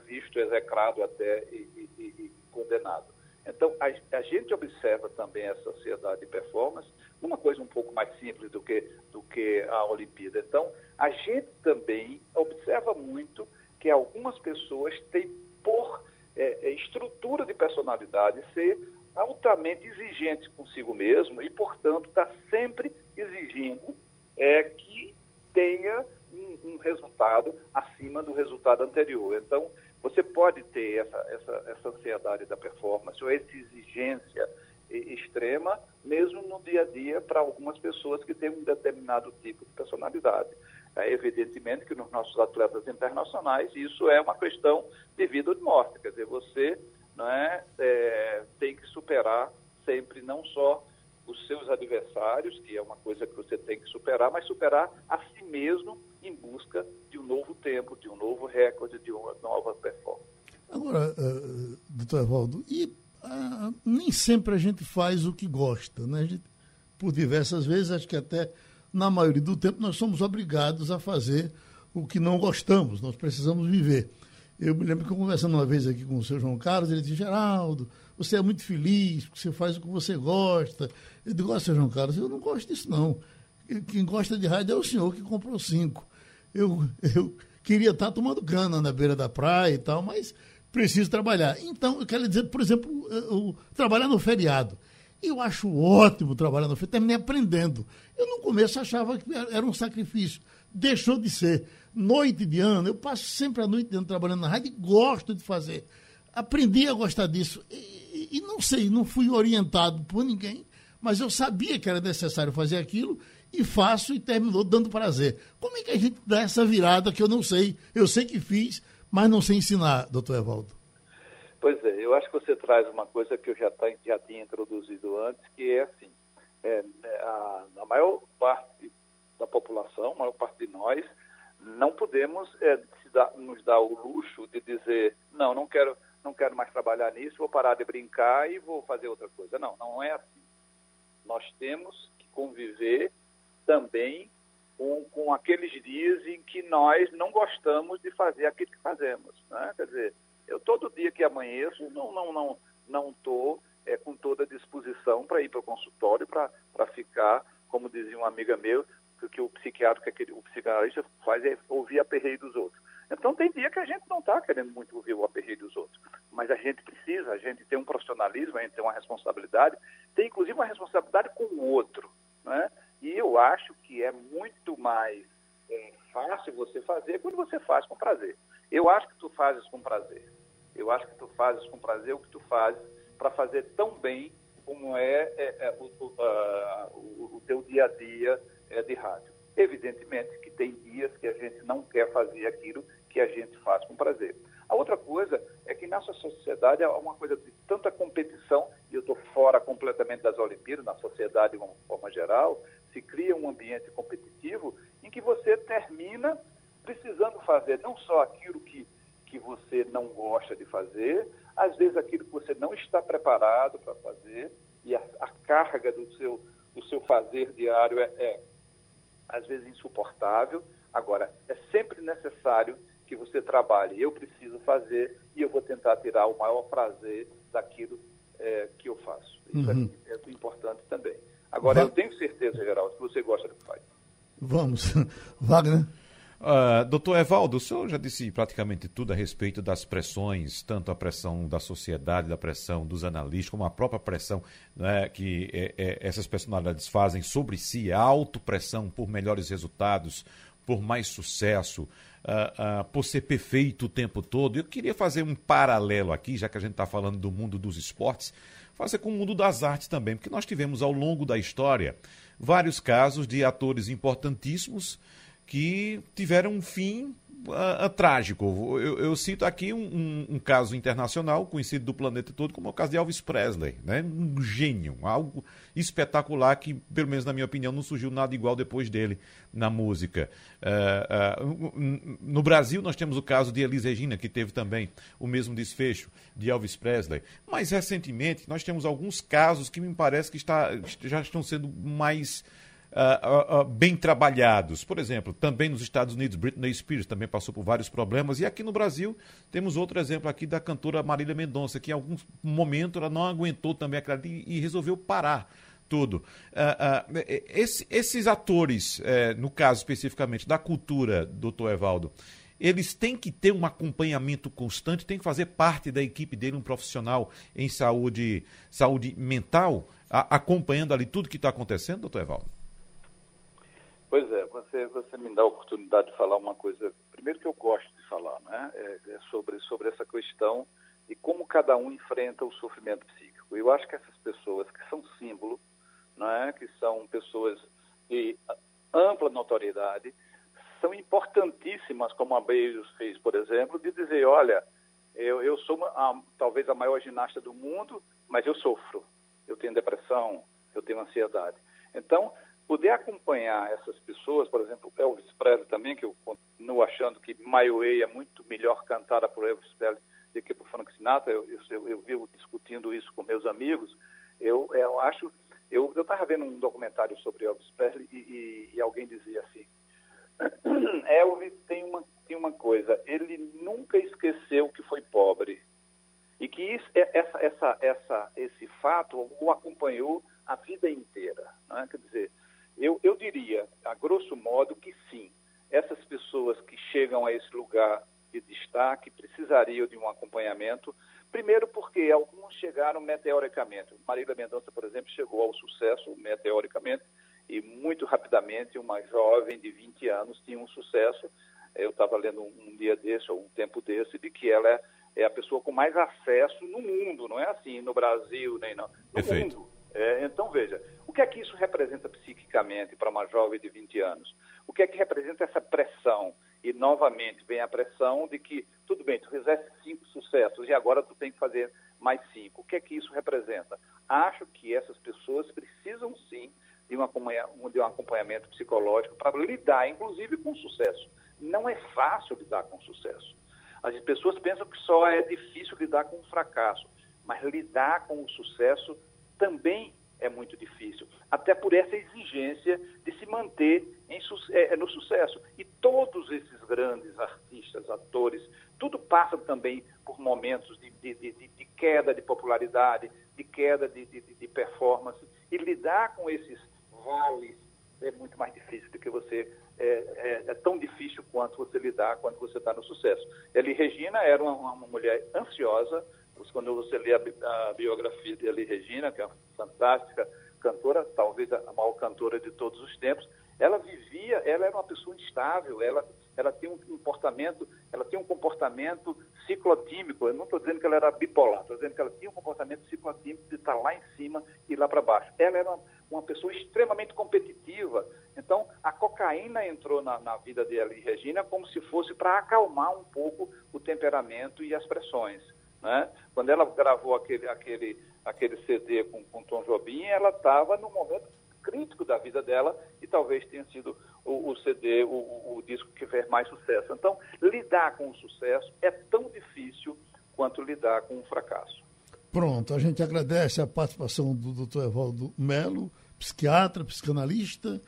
visto, execrado até e, e, e condenado. Então, a, a, gente observa também essa ansiedade de performance, uma coisa um pouco mais simples do que, do que a Olimpíada. Então, a gente também observa muito que algumas pessoas têm, por é, é estrutura de personalidade, ser altamente exigentes consigo mesmo e, portanto, está sempre exigindo é, que tenha um, um, resultado acima do resultado anterior. Então, você pode ter essa, essa, essa ansiedade da performance ou essa exigência extrema, mesmo no dia a dia, para algumas pessoas que têm um determinado tipo de personalidade. É, evidentemente que nos nossos atletas internacionais isso é uma questão de vida ou de morte. Quer dizer, você né, é, tem que superar sempre não só os seus adversários, que é uma coisa que você tem que superar, mas superar a si mesmo em busca de um novo tempo, de um novo recorde, de uma nova performance. Agora, uh, doutor Evaldo, e uh, nem sempre a gente faz o que gosta, né? Gente, por diversas vezes, acho que até na maioria do tempo nós somos obrigados a fazer o que não gostamos, nós precisamos viver. Eu me lembro que eu conversando uma vez aqui com o seu João Carlos, ele disse, Geraldo, você é muito feliz, você faz o que você gosta. Eu digo, ó, seu João Carlos, eu não gosto disso não. Quem gosta de rádio é o senhor que comprou cinco. Eu, eu queria estar tomando cana na beira da praia e tal, mas preciso trabalhar. Então, eu quero dizer, por exemplo, eu, trabalhar no feriado. Eu acho ótimo trabalhar no feriado, terminei aprendendo. Eu no começo achava que era um sacrifício. Deixou de ser noite de ano, eu passo sempre a noite de ano trabalhando na rádio e gosto de fazer. Aprendi a gostar disso. E, e, não sei, não fui orientado por ninguém, mas eu sabia que era necessário fazer aquilo e faço e terminou dando prazer. Como é que a gente dá essa virada que eu não sei? Eu sei que fiz, mas não sei ensinar, doutor Evaldo. Pois é, eu acho que você traz uma coisa que eu já, tá, já tinha introduzido antes, que é assim, é, a, a população, a maior parte de nós, não podemos é, dar, nos dar o luxo de dizer, não, não quero, não quero mais trabalhar nisso, vou parar de brincar e vou fazer outra coisa. Não, não é assim. Nós temos que conviver também com, com aqueles dias em que nós não gostamos de fazer aquilo que fazemos. Né? Quer dizer, eu todo dia que amanheço não não não não estou é, com toda a disposição para ir para o consultório para ficar, como dizia uma amiga meu, que, que o psiquiatra, que aquele, o psicanalista faz é ouvir a perreio dos outros. Então tem dia que a gente não está querendo muito ouvir o aperreio dos outros, mas a gente precisa, a gente tem um profissionalismo, a gente tem uma responsabilidade, tem inclusive uma responsabilidade com o outro, né? E eu acho que é muito mais é, fácil você fazer quando você faz com prazer. Eu acho que tu fazes com prazer. Eu acho que tu fazes com prazer o que tu fazes para fazer tão bem como é, é, é o, o, o, teu dia a dia é, de rádio. Evidentemente que tem dias que a gente não quer fazer aquilo que a gente faz com prazer. A outra coisa é que nossa sociedade é uma coisa de tanta competição, e eu estou fora completamente das Olimpíadas, na sociedade de uma forma geral, se cria um ambiente competitivo em que você termina precisando fazer não só aquilo que, que você não gosta de fazer, às vezes aquilo que você não está preparado para fazer, e a, a, carga do seu, do seu fazer diário é, é, às vezes, insuportável. Agora, é sempre necessário que você trabalhe. Eu preciso fazer e eu vou tentar tirar o maior prazer daquilo é, que eu faço. Isso é uhum. é, é importante também. Agora, eu tenho certeza, Geraldo, que você gosta do que faz. Vamos. [LAUGHS] Wagner? Uh, doutor Evaldo, o senhor já disse praticamente tudo a respeito das pressões, tanto a pressão da sociedade, da pressão dos analistas, como a própria pressão né, que é, é, essas personalidades fazem sobre si, a autopressão por melhores resultados, por mais sucesso, uh, uh, por ser perfeito o tempo todo. Eu queria fazer um paralelo aqui, já que a gente está falando do mundo dos esportes, fazer com o mundo das artes também, porque nós tivemos ao longo da história vários casos de atores importantíssimos que tiveram um fim uh, uh, trágico. Eu, eu, cito aqui um, um, um, caso internacional conhecido do planeta todo, como é o caso de Elvis Presley, né? um gênio, algo espetacular que, pelo menos na minha opinião, não surgiu nada igual depois dele na música. Uh, no Brasil, nós temos o caso de Elis Regina, que teve também o mesmo desfecho de Elvis Presley. Mas, recentemente, nós temos alguns casos que me parece que está, já estão sendo mais uh, bem trabalhados. Por exemplo, também nos Estados Unidos, Britney Spears também passou por vários problemas. E aqui no Brasil, temos outro exemplo aqui da cantora Marília Mendonça, que em algum momento ela não aguentou também aquela e, e resolveu parar tudo. Uh, uh, esse, esses atores, uh, no caso especificamente da cultura, doutor Evaldo, eles têm que ter um acompanhamento constante, tem que fazer parte da equipe dele, um profissional em saúde, saúde mental, a, acompanhando ali tudo que está acontecendo, doutor Evaldo? Pois é, você, você me dá a oportunidade de falar uma coisa, primeiro que eu gosto de falar, né? É, é sobre, sobre essa questão e como cada um enfrenta o sofrimento psíquico. Eu acho que essas pessoas que são símbolo, né? que são pessoas de ampla notoriedade, são importantíssimas, como a Beijos fez, por exemplo, de dizer, olha, eu, eu sou uma, a, talvez a maior ginasta do mundo, mas eu sofro, eu tenho depressão, eu tenho ansiedade. Então, poder acompanhar essas pessoas, por exemplo, Elvis Presley também, que eu continuo achando que My Way é muito melhor cantada por Elvis Presley do que por Frank Sinatra, eu, eu, eu vivo discutindo isso com meus amigos, eu, eu acho, eu estava vendo um documentário sobre Elvis Presley e, e, e alguém dizia assim, [CLEARS THROAT] Elvis tem uma, tem uma coisa, ele nunca esqueceu que foi pobre e que isso, é, essa, essa, essa, esse fato o acompanhou a vida inteira. Né? Quer dizer, eu, eu diria, a grosso modo, que sim. Essas pessoas que chegam a esse lugar de destaque precisariam de um acompanhamento. Primeiro, porque alguns chegaram meteoricamente. Marília Mendonça, por exemplo, chegou ao sucesso meteoricamente e muito rapidamente uma jovem de 20 anos tinha um sucesso. Eu estava lendo um, dia desse, ou um tempo desse, de que ela é, é, a pessoa com mais acesso no mundo, não é assim no Brasil, nem não. No Perfeito. mundo. É, então, veja, que é que isso representa psiquicamente para uma jovem de 20 anos? O que é que representa essa pressão? E, novamente, vem a pressão de que, tudo bem, tu fizeste cinco sucessos e agora tu tem que fazer mais cinco. O que é que isso representa? Acho que essas pessoas precisam, sim, de um, acompanhamento psicológico para lidar, inclusive, com sucesso. Não é fácil lidar com sucesso. As pessoas pensam que só é difícil lidar com o fracasso, mas lidar com o sucesso também é muito difícil, até por essa exigência de se manter em, é, no sucesso. E todos esses grandes artistas, atores, tudo passa também por momentos de, de, de, de queda de popularidade, de queda de, de performance, e lidar com esses vales é muito mais difícil do que você é, é, é, tão difícil quanto você lidar quando você está no sucesso. Eli Regina era uma, uma, mulher ansiosa. Quando você lê a, biografia de Eli Regina, que é uma fantástica cantora, talvez a maior cantora de todos os tempos, ela vivia, ela era uma pessoa instável, ela, ela tem um comportamento, ela tem um comportamento ciclotímico. Eu não estou dizendo que ela era bipolar, estou dizendo que ela tinha um comportamento ciclotímico de estar lá em cima e lá para baixo. Ela era uma, uma, pessoa extremamente competitiva. Então, a cocaína entrou na, na vida de Eli Regina como se fosse para acalmar um pouco o temperamento e as pressões. Né? Quando ela gravou aquele, aquele, aquele CD com, com Tom Jobim, ela estava no momento crítico da vida dela e talvez tenha sido o, o CD, o, o, disco que fez mais sucesso. Então, lidar com o sucesso é tão difícil quanto lidar com o fracasso. Pronto, a gente agradece a participação do Dr. Evaldo Melo, psiquiatra, psicanalista,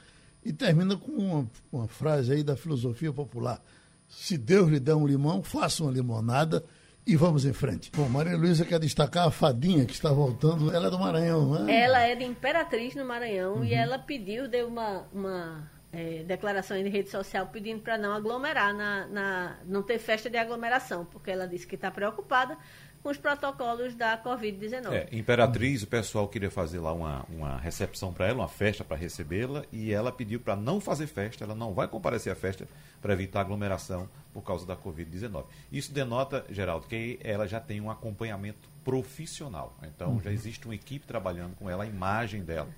e termina com uma, uma frase aí da filosofia popular. Se Deus lhe der um limão, faça uma limonada e vamos em frente. Bom, Maria Luísa quer destacar a fadinha que está voltando. Ela é do Maranhão, não é? Ela é de Imperatriz no Maranhão uhum. e ela pediu, deu uma, uma é, declaração em rede social pedindo para não aglomerar, na, na, não ter festa de aglomeração, porque ela disse que está preocupada com os protocolos da Covid-19. É, Imperatriz, o pessoal queria fazer lá uma, uma recepção para ela, uma festa para recebê-la, e ela pediu para não fazer festa, ela não vai comparecer à festa para evitar aglomeração por causa da Covid-19. Isso denota, Geraldo, que ela já tem um acompanhamento profissional. Então, uhum. já existe uma equipe trabalhando com ela, a imagem dela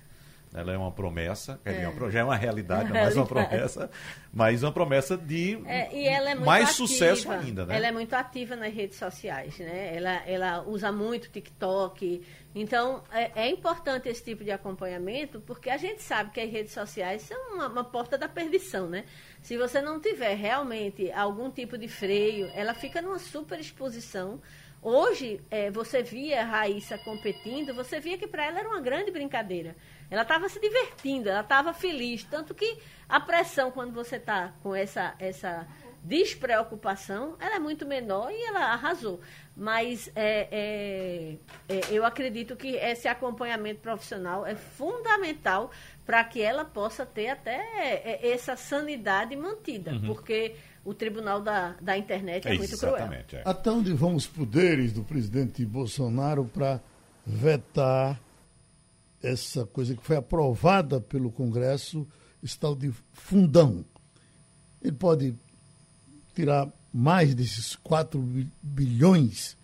ela é uma promessa, é. já é uma realidade, não é mais uma promessa, mas uma promessa de é, é mais ativa, sucesso ainda, né? Ela é muito ativa nas redes sociais, né? Ela, ela usa muito TikTok. Então, é, é importante esse tipo de acompanhamento, porque a gente sabe que as redes sociais são uma, uma porta da perdição, né? Se você não tiver realmente algum tipo de freio, ela fica numa super exposição Hoje, é, você via a Raíssa competindo, você via que para ela era uma grande brincadeira. Ela estava se divertindo, ela estava feliz. Tanto que a pressão, quando você está com essa, essa despreocupação, ela é muito menor e ela arrasou. Mas é, é, é, eu acredito que esse acompanhamento profissional é fundamental para que ela possa ter até é, essa sanidade mantida. Uhum. Porque o tribunal da, da internet é, é muito cruel. É. Até onde vão os poderes do presidente Bolsonaro para vetar essa coisa que foi aprovada pelo Congresso, esse tal de fundão? Ele pode tirar mais desses 4 bilhões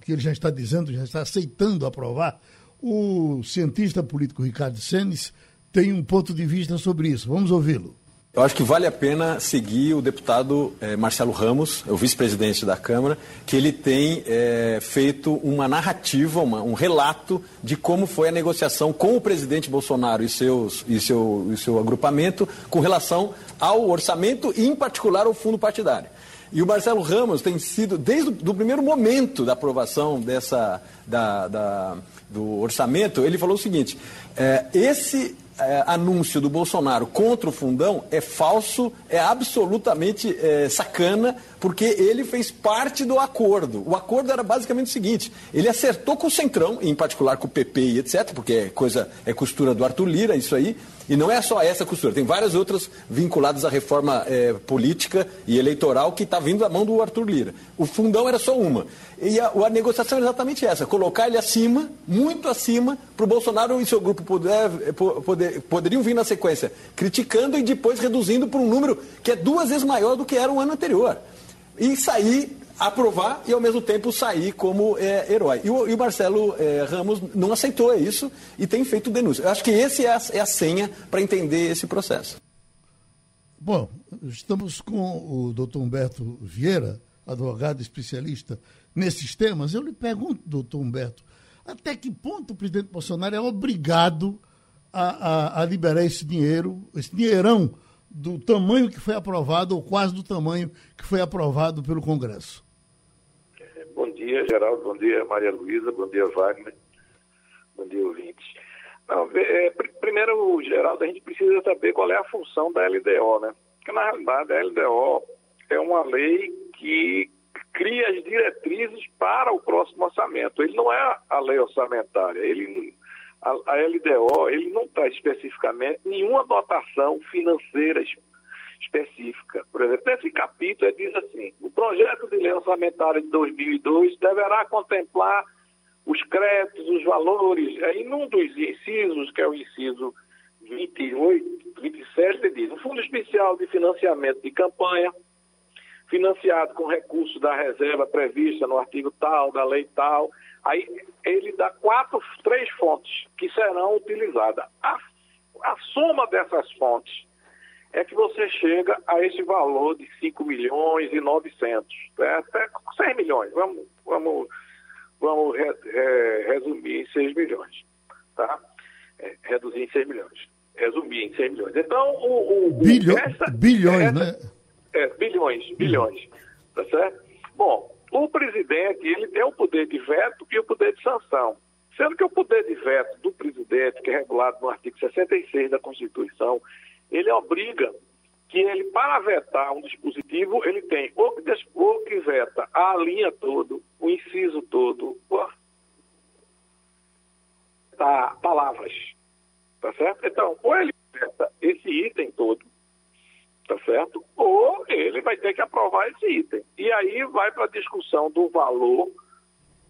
que ele já está dizendo, já está aceitando aprovar. O cientista político Ricardo Senes tem um ponto de vista sobre isso. Vamos ouvi-lo. Eu acho que vale a pena seguir o deputado eh, Marcelo Ramos, o vice-presidente da Câmara, que ele tem eh, feito uma narrativa, uma, um relato de como foi a negociação com o presidente Bolsonaro e, seus, e, seu, e seu agrupamento com relação ao orçamento e, em particular, ao fundo partidário. E o Marcelo Ramos tem sido, desde o primeiro momento da aprovação dessa, da, da, do orçamento, ele falou o seguinte: é, esse é, anúncio do Bolsonaro contra o fundão é falso, é absolutamente é, sacana, porque ele fez parte do acordo. O acordo era basicamente o seguinte: ele acertou com o Centrão, em particular com o PP e etc., porque é coisa, é costura do Arthur Lira, isso aí. E não é só essa costura, tem várias outras vinculadas à reforma é, política e eleitoral que está vindo da mão do Arthur Lira. O fundão era só uma. E a, a negociação é exatamente essa: colocar ele acima, muito acima, para o Bolsonaro e seu grupo poder, poder, poderiam vir na sequência criticando e depois reduzindo para um número que é duas vezes maior do que era o ano anterior e sair, aprovar e ao mesmo tempo sair como é, herói. E o, e o Marcelo é, Ramos não aceitou isso e tem feito denúncia. Eu acho que esse é a, é a senha para entender esse processo. Bom, estamos com o doutor Humberto Vieira, advogado especialista nesses temas. Eu lhe pergunto, doutor Humberto, até que ponto o presidente Bolsonaro é obrigado a, a, a liberar esse dinheiro, esse dinheirão do tamanho que foi aprovado, ou quase do tamanho que foi aprovado pelo Congresso? Bom dia, Geraldo. Bom dia, Maria Luísa. Bom dia, Wagner. Bom dia, ouvintes. Não, é, primeiro, Geraldo, a gente precisa saber qual é a função da LDO, né? Porque, na realidade, a LDO é uma lei que cria as diretrizes para o próximo orçamento. Ele não é a lei orçamentária. Ele, a, a LDO ele não traz especificamente nenhuma dotação financeira específica. Por exemplo, nesse capítulo ele diz assim: o projeto de lei orçamentária de 2002 deverá contemplar os créditos, os valores. Aí, num dos incisos, que é o inciso 28, 27, ele diz: o Fundo Especial de Financiamento de Campanha, financiado com recursos da reserva prevista no artigo tal, da lei tal. Aí ele dá quatro, três fontes que serão utilizadas. A, a soma dessas fontes é que você chega a esse valor de 5 milhões e 900, né? até 6 milhões, vamos, vamos, vamos re, re, resumir em 6 milhões, tá? É, reduzir em 6 milhões, resumir em 6 milhões. Então, o... o Bilho, essa, bilhões, essa, né? É, bilhões, bilhões, tá certo? Bom, o presidente, ele tem o poder de veto e o poder de sanção. Sendo que o poder de veto do presidente, que é regulado no artigo 66 da Constituição, ele obriga que ele, para vetar um dispositivo, ele tem ou que, ou que veta a linha todo, o inciso todo, tá, palavras. Tá certo? Então, ou ele veta esse item todo, tá certo? Ou ele vai ter que aprovar esse item. E aí vai para a discussão do valor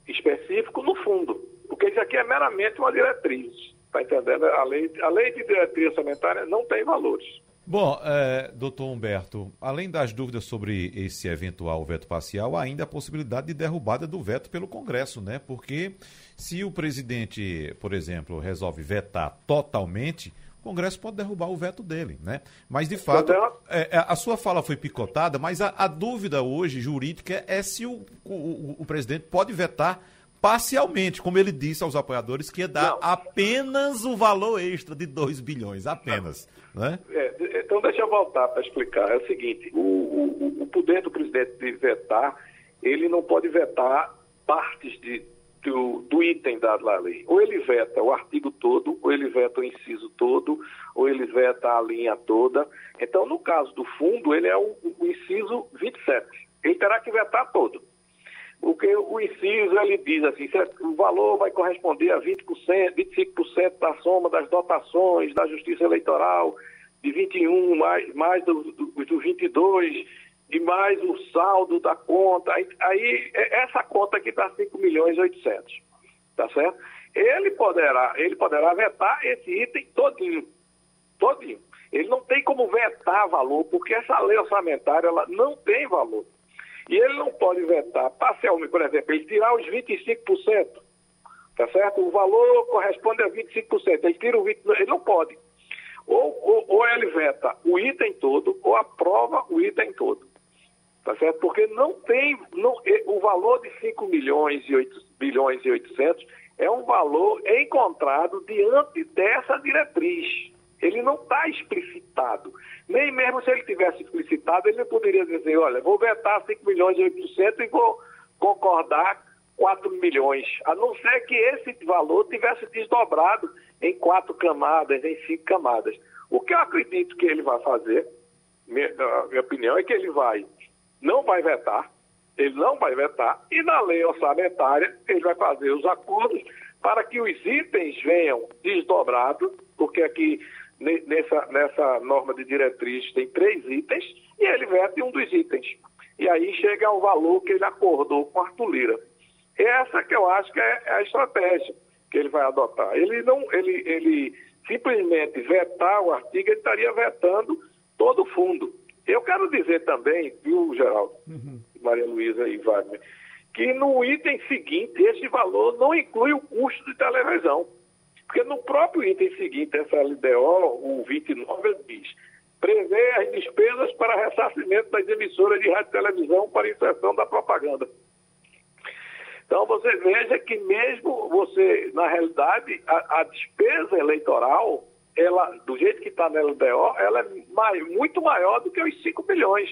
específico no fundo, porque isso aqui é meramente uma diretriz. Está entendendo? A lei, a lei de diretriz orçamentária não tem valores. Bom, é, doutor Humberto, além das dúvidas sobre esse eventual veto parcial, ainda a possibilidade de derrubada do veto pelo Congresso, né? Porque se o presidente, por exemplo, resolve vetar totalmente, Congresso pode derrubar o veto dele, né? Mas, de fato, é, é, a sua fala foi picotada, mas a, a dúvida hoje jurídica é se o, o, o presidente pode vetar parcialmente, como ele disse aos apoiadores, que ia dar Não. apenas o valor extra de 2 bilhões, apenas. Né? É, então, deixa eu voltar para explicar. É o seguinte: o, o, o, poder do presidente de vetar, ele não pode vetar partes de, do, do item da lei. Ou ele veta o artigo todo, ou ele veta o inciso todo, ou ele veta a linha toda. Então, no caso do fundo, ele é o, o inciso 27. Ele terá que vetar todo. Porque o inciso ele diz assim, o valor vai corresponder a 20%, 25% da soma das dotações da Justiça Eleitoral, de 21 mais, mais do, do 22, e mais o saldo da conta. Aí, aí é, essa conta aqui está 5 milhões e 800, tá certo? Ele poderá, ele poderá vetar esse item todinho, todinho. Ele não tem como vetar valor, porque essa lei orçamentária ela não tem valor. E ele não pode vetar parcialmente, por exemplo, ele tirar os 25%, tá certo? O valor corresponde a 25%, ele tira o 20%, ele não pode. Ou, ou, ou ele veta o item todo, ou aprova o item todo. Tá certo? Porque não tem, não, o valor de 5 milhões e 8, bilhões e 800 é um valor encontrado diante dessa diretriz. Ele não está explicitado. Nem mesmo se ele tivesse explicitado, ele poderia dizer, olha, vou vetar 5 milhões e 800 e vou concordar 4 milhões. A não ser que esse valor tivesse desdobrado em quatro camadas, em cinco camadas. O que eu acredito que ele vai fazer, minha, minha opinião, é que ele vai, não vai vetar, ele não vai vetar, e na lei orçamentária ele vai fazer os acordos para que os itens venham desdobrados, porque aqui nessa, nessa norma de diretriz tem três itens e ele vete um dos itens. E aí chega ao valor que ele acordou com Arthur Lira. Essa que eu acho que é, é a estratégia que ele vai adotar. Ele não, ele, ele simplesmente vetar o artigo, ele estaria vetando todo o fundo. Eu quero dizer também, viu, Geraldo, uhum. Maria Luísa e Wagner, que no item seguinte, esse valor não inclui o custo de televisão. Porque no próprio item seguinte, essa LDO, o 29, ele diz, prevê as despesas para ressarcimento das emissoras de rádio e televisão para inserção da propaganda. Então você veja que mesmo você, na realidade, a, a despesa eleitoral, ela, do jeito que está na LDO, ela é mai, muito maior do que os 5 bilhões,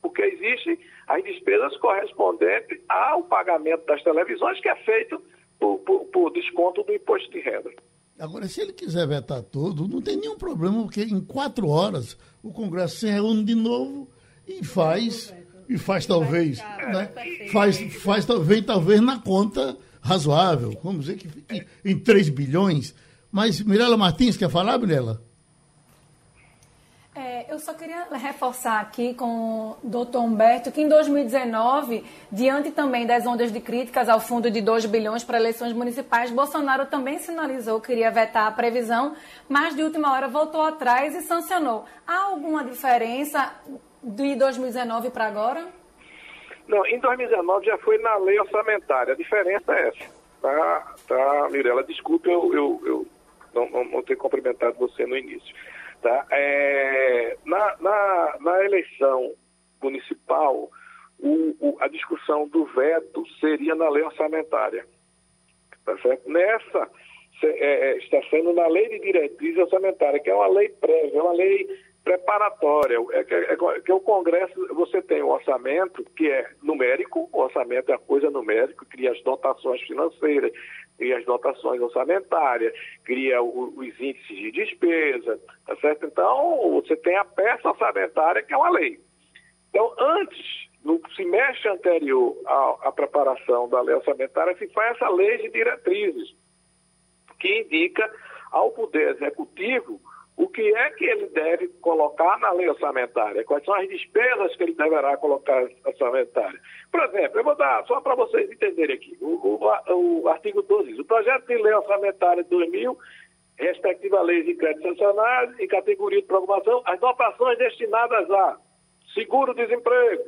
porque existem as despesas correspondentes ao pagamento das televisões, que é feito por, por, por desconto do imposto de renda. Agora, se ele quiser vetar tudo, não tem nenhum problema, porque em quatro horas o Congresso se reúne de novo e faz, e faz talvez, né? faz, faz talvez, talvez na conta razoável, vamos dizer que em 3 bilhões. Mas Mirela Martins quer falar, Mirela? É, eu só queria reforçar aqui com o doutor Humberto que em 2019, diante também das ondas de críticas ao fundo de 2 bilhões para eleições municipais, Bolsonaro também sinalizou que queria vetar a previsão, mas de última hora voltou atrás e sancionou. Há alguma diferença de 2019 para agora? Não, em 2019 já foi na lei orçamentária. A diferença é essa. Tá, tá Mirela, desculpe eu, eu, eu não, não, não ter cumprimentado você no início. Tá? É, na, na, na eleição municipal, o, o, a discussão do veto seria na lei orçamentária. Tá certo? Nessa, é, é, está sendo na lei de diretriz orçamentária, que é uma lei prévia, é uma lei preparatória. É que, é, que o Congresso, você tem o orçamento que é numérico, o orçamento é a coisa numérica, cria as dotações financeiras, cria as dotações orçamentárias, cria o, os índices de despesa, tá certo? Então, você tem a peça orçamentária, que é uma lei. Então, antes, no semestre anterior à, à preparação da lei orçamentária, se faz essa lei de diretrizes, que indica ao Poder Executivo o que é que ele deve colocar na lei orçamentária, quais são as despesas que ele deverá colocar na orçamentária. Por exemplo, eu vou dar, só para vocês entenderem aqui, o, o, o artigo 12 diz, o projeto de lei orçamentária de 2000, respectiva lei de crédito sancionado e categoria de programação, as dotações destinadas a seguro-desemprego,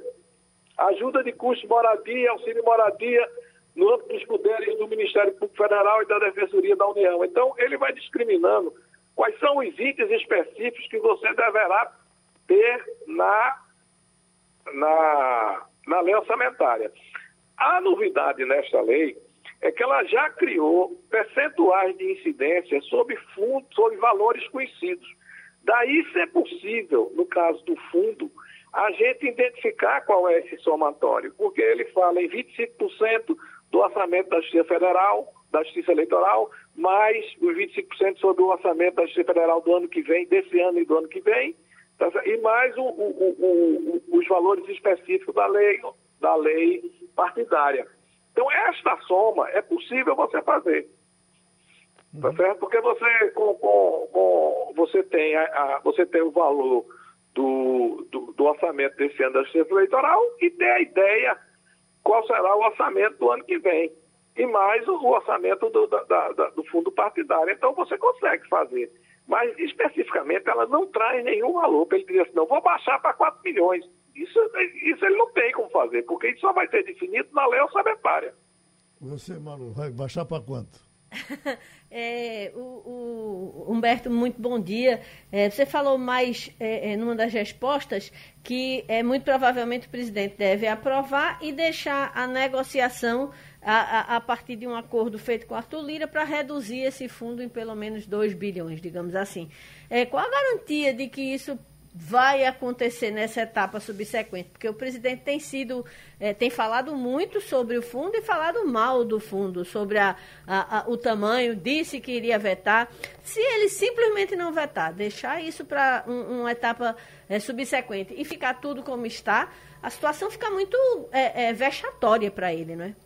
ajuda de custo moradia, auxílio moradia, no âmbito dos poderes do Ministério Público Federal e da Defensoria da União. Então, ele vai discriminando quais são os itens específicos que você deverá ter na, na, na lei orçamentária. A novidade nesta lei é que ela já criou percentuais de incidência sobre fundos, sobre valores conhecidos. Daí ser possível, no caso do fundo, a gente identificar qual é esse somatório, porque ele fala em 25% do orçamento da Justiça Federal, da Justiça Eleitoral, mais os 25% sobre o orçamento da Justiça Federal do ano que vem, desse ano e do ano que vem, tá, e mais o, o, o, os valores específicos da lei, da lei partidária. Então, esta soma é possível você fazer. Tá uhum. certo? Porque você, com, com, com você, tem a, a, você tem o valor do, do, do, orçamento desse ano da Justiça Eleitoral e tem a ideia qual será o orçamento do ano que vem e mais o orçamento do, da, da, do fundo partidário. Então você consegue fazer. Mas especificamente ela não traz nenhum valor para ele dizer assim, não, vou baixar para 4 milhões. Isso, isso ele não tem como fazer, porque isso só vai ser definido na lei orçamentária. Você, Malu, vai baixar para quanto? [LAUGHS] é, o, o, Humberto, muito bom dia. É, você falou mais é, é, numa das respostas que é muito provavelmente o presidente deve aprovar e deixar a negociação a, a, a partir de um acordo feito com Arthur Lira para reduzir esse fundo em pelo menos 2 bilhões, digamos assim. É, qual a garantia de que isso vai acontecer nessa etapa subsequente? Porque o presidente tem sido, é, tem falado muito sobre o fundo e falado mal do fundo, sobre a, a, o tamanho, disse que iria vetar. Se ele simplesmente não vetar, deixar isso para um, uma etapa é, subsequente e ficar tudo como está, a situação fica muito é, é vexatória para ele, não é?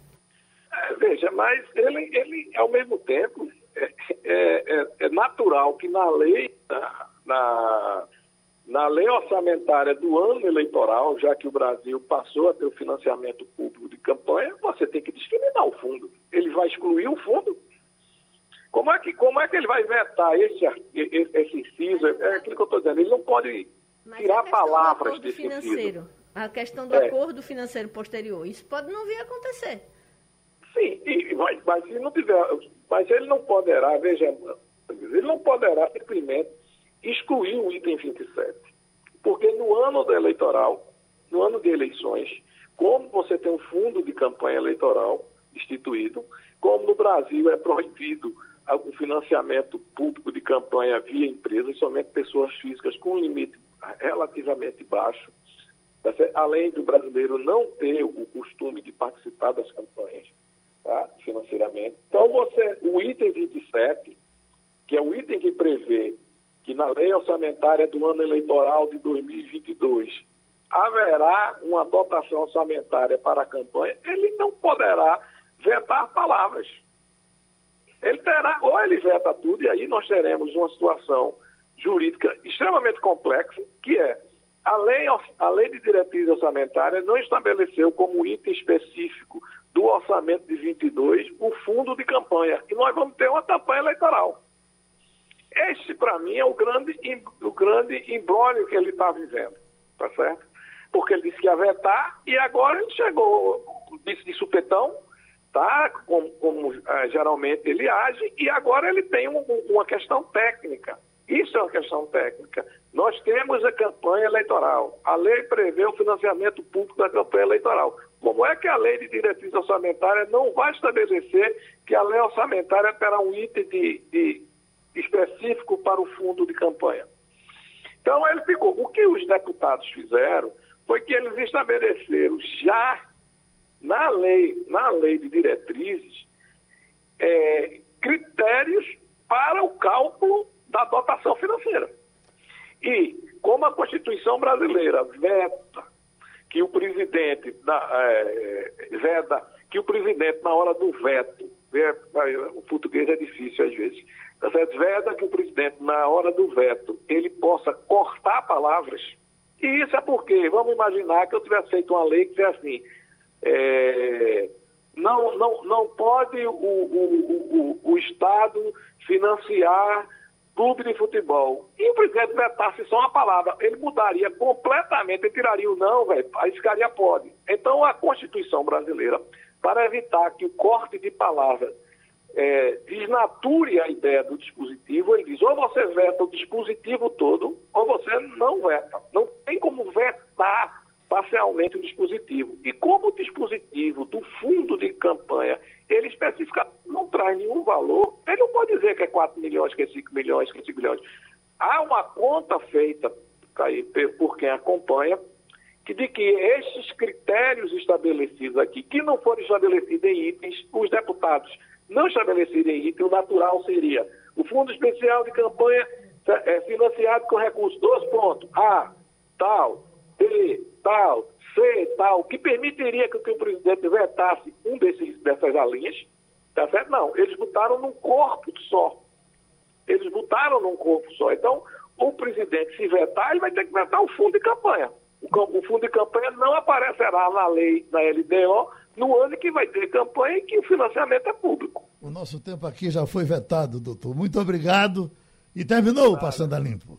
É, veja, mas ele, ele, ao mesmo tempo, é, é, é, é natural que na lei, na, na lei orçamentária do ano eleitoral, já que o Brasil passou a ter o financiamento público de campanha, você tem que discriminar o fundo. Ele vai excluir o fundo. Como é que, como é que ele vai vetar esse, esse, esse inciso? É aquilo que eu estou dizendo. Ele não pode tirar palavras desse financeiro, inciso. A questão do é. acordo financeiro posterior. Isso pode não vir a acontecer. E, mas, mas se não tiver, mas ele não poderá, veja, ele não poderá simplesmente excluir o item 27. Porque no ano eleitoral, no ano de eleições, como você tem um fundo de campanha eleitoral instituído, como no Brasil é proibido o financiamento público de campanha via empresas, somente pessoas físicas com limite relativamente baixo, tá além do brasileiro não ter o costume de participar das campanhas tá? financeiramente. Então, você, o item 27, que é o item que prevê que na lei orçamentária do ano eleitoral de 2022 haverá uma dotação orçamentária para a campanha, ele não poderá vetar palavras. Ele terá, ou ele veta tudo, e aí nós teremos uma situação jurídica extremamente complexa, que é a lei, a lei de diretriz orçamentária não estabeleceu como item específico do orçamento de 22 o fundo de campanha. E nós vamos ter uma campanha eleitoral. Este, para mim, é o grande, o grande embrólio que ele está vivendo. Tá certo? Porque ele disse que ia vetar e agora ele chegou, disse de supetão, tá? como, como uh, geralmente ele age, e agora ele tem um, uma questão técnica. Isso é uma questão técnica. Nós temos a campanha eleitoral. A lei prevê o financiamento público da campanha eleitoral. Como é que a lei de diretriz orçamentária não vai estabelecer que a lei orçamentária terá um item de, de específico para o fundo de campanha? Então ele ficou. O que os deputados fizeram foi que eles estabeleceram já na lei, na lei de diretrizes, é, critérios para o cálculo da dotação financeira. E, como a Constituição brasileira veta que o presidente, na, é, veda que o presidente, na hora do veto, é, o português é difícil às vezes, tá veda que o presidente, na hora do veto, ele possa cortar palavras. E isso é porque, vamos imaginar que eu tivesse feito uma lei que dizia assim, é, não, não, não pode o, o, o, o Estado financiar clube de futebol. E o presidente vetasse só uma palavra, ele mudaria completamente, ele tiraria o não, velho, aí ficaria pode. Então a Constituição brasileira, para evitar que o corte de palavras é, desnature a ideia do dispositivo, ele diz, ou você veta o dispositivo todo, ou você não veta. Não tem como vetar parcialmente o dispositivo. E como o dispositivo do fundo de campanha, ele especificamente não traz nenhum valor, ele não pode dizer que é 4 milhões, que é 5 milhões, que é 5 milhões. Há uma conta feita por quem acompanha, que de que esses critérios estabelecidos aqui, que não forem estabelecidos em itens, os deputados não estabelecerem em item, o natural seria o fundo especial de campanha é, financiado com recursos, dois pontos, A, tal, B, tal, C, tal, que permitiria que, que o presidente vetasse um desses, dessas linhas, tá certo? Não, eles botaram num corpo só. Eles botaram num corpo só. Então, o presidente, se vetar, ele vai ter que vetar o fundo de campanha. O, o fundo de campanha não aparecerá na lei, na LDO, no ano que vai ter campanha e que o financiamento é público. O nosso tempo aqui já foi vetado, doutor. Muito obrigado. E terminou o Passando a Limpo.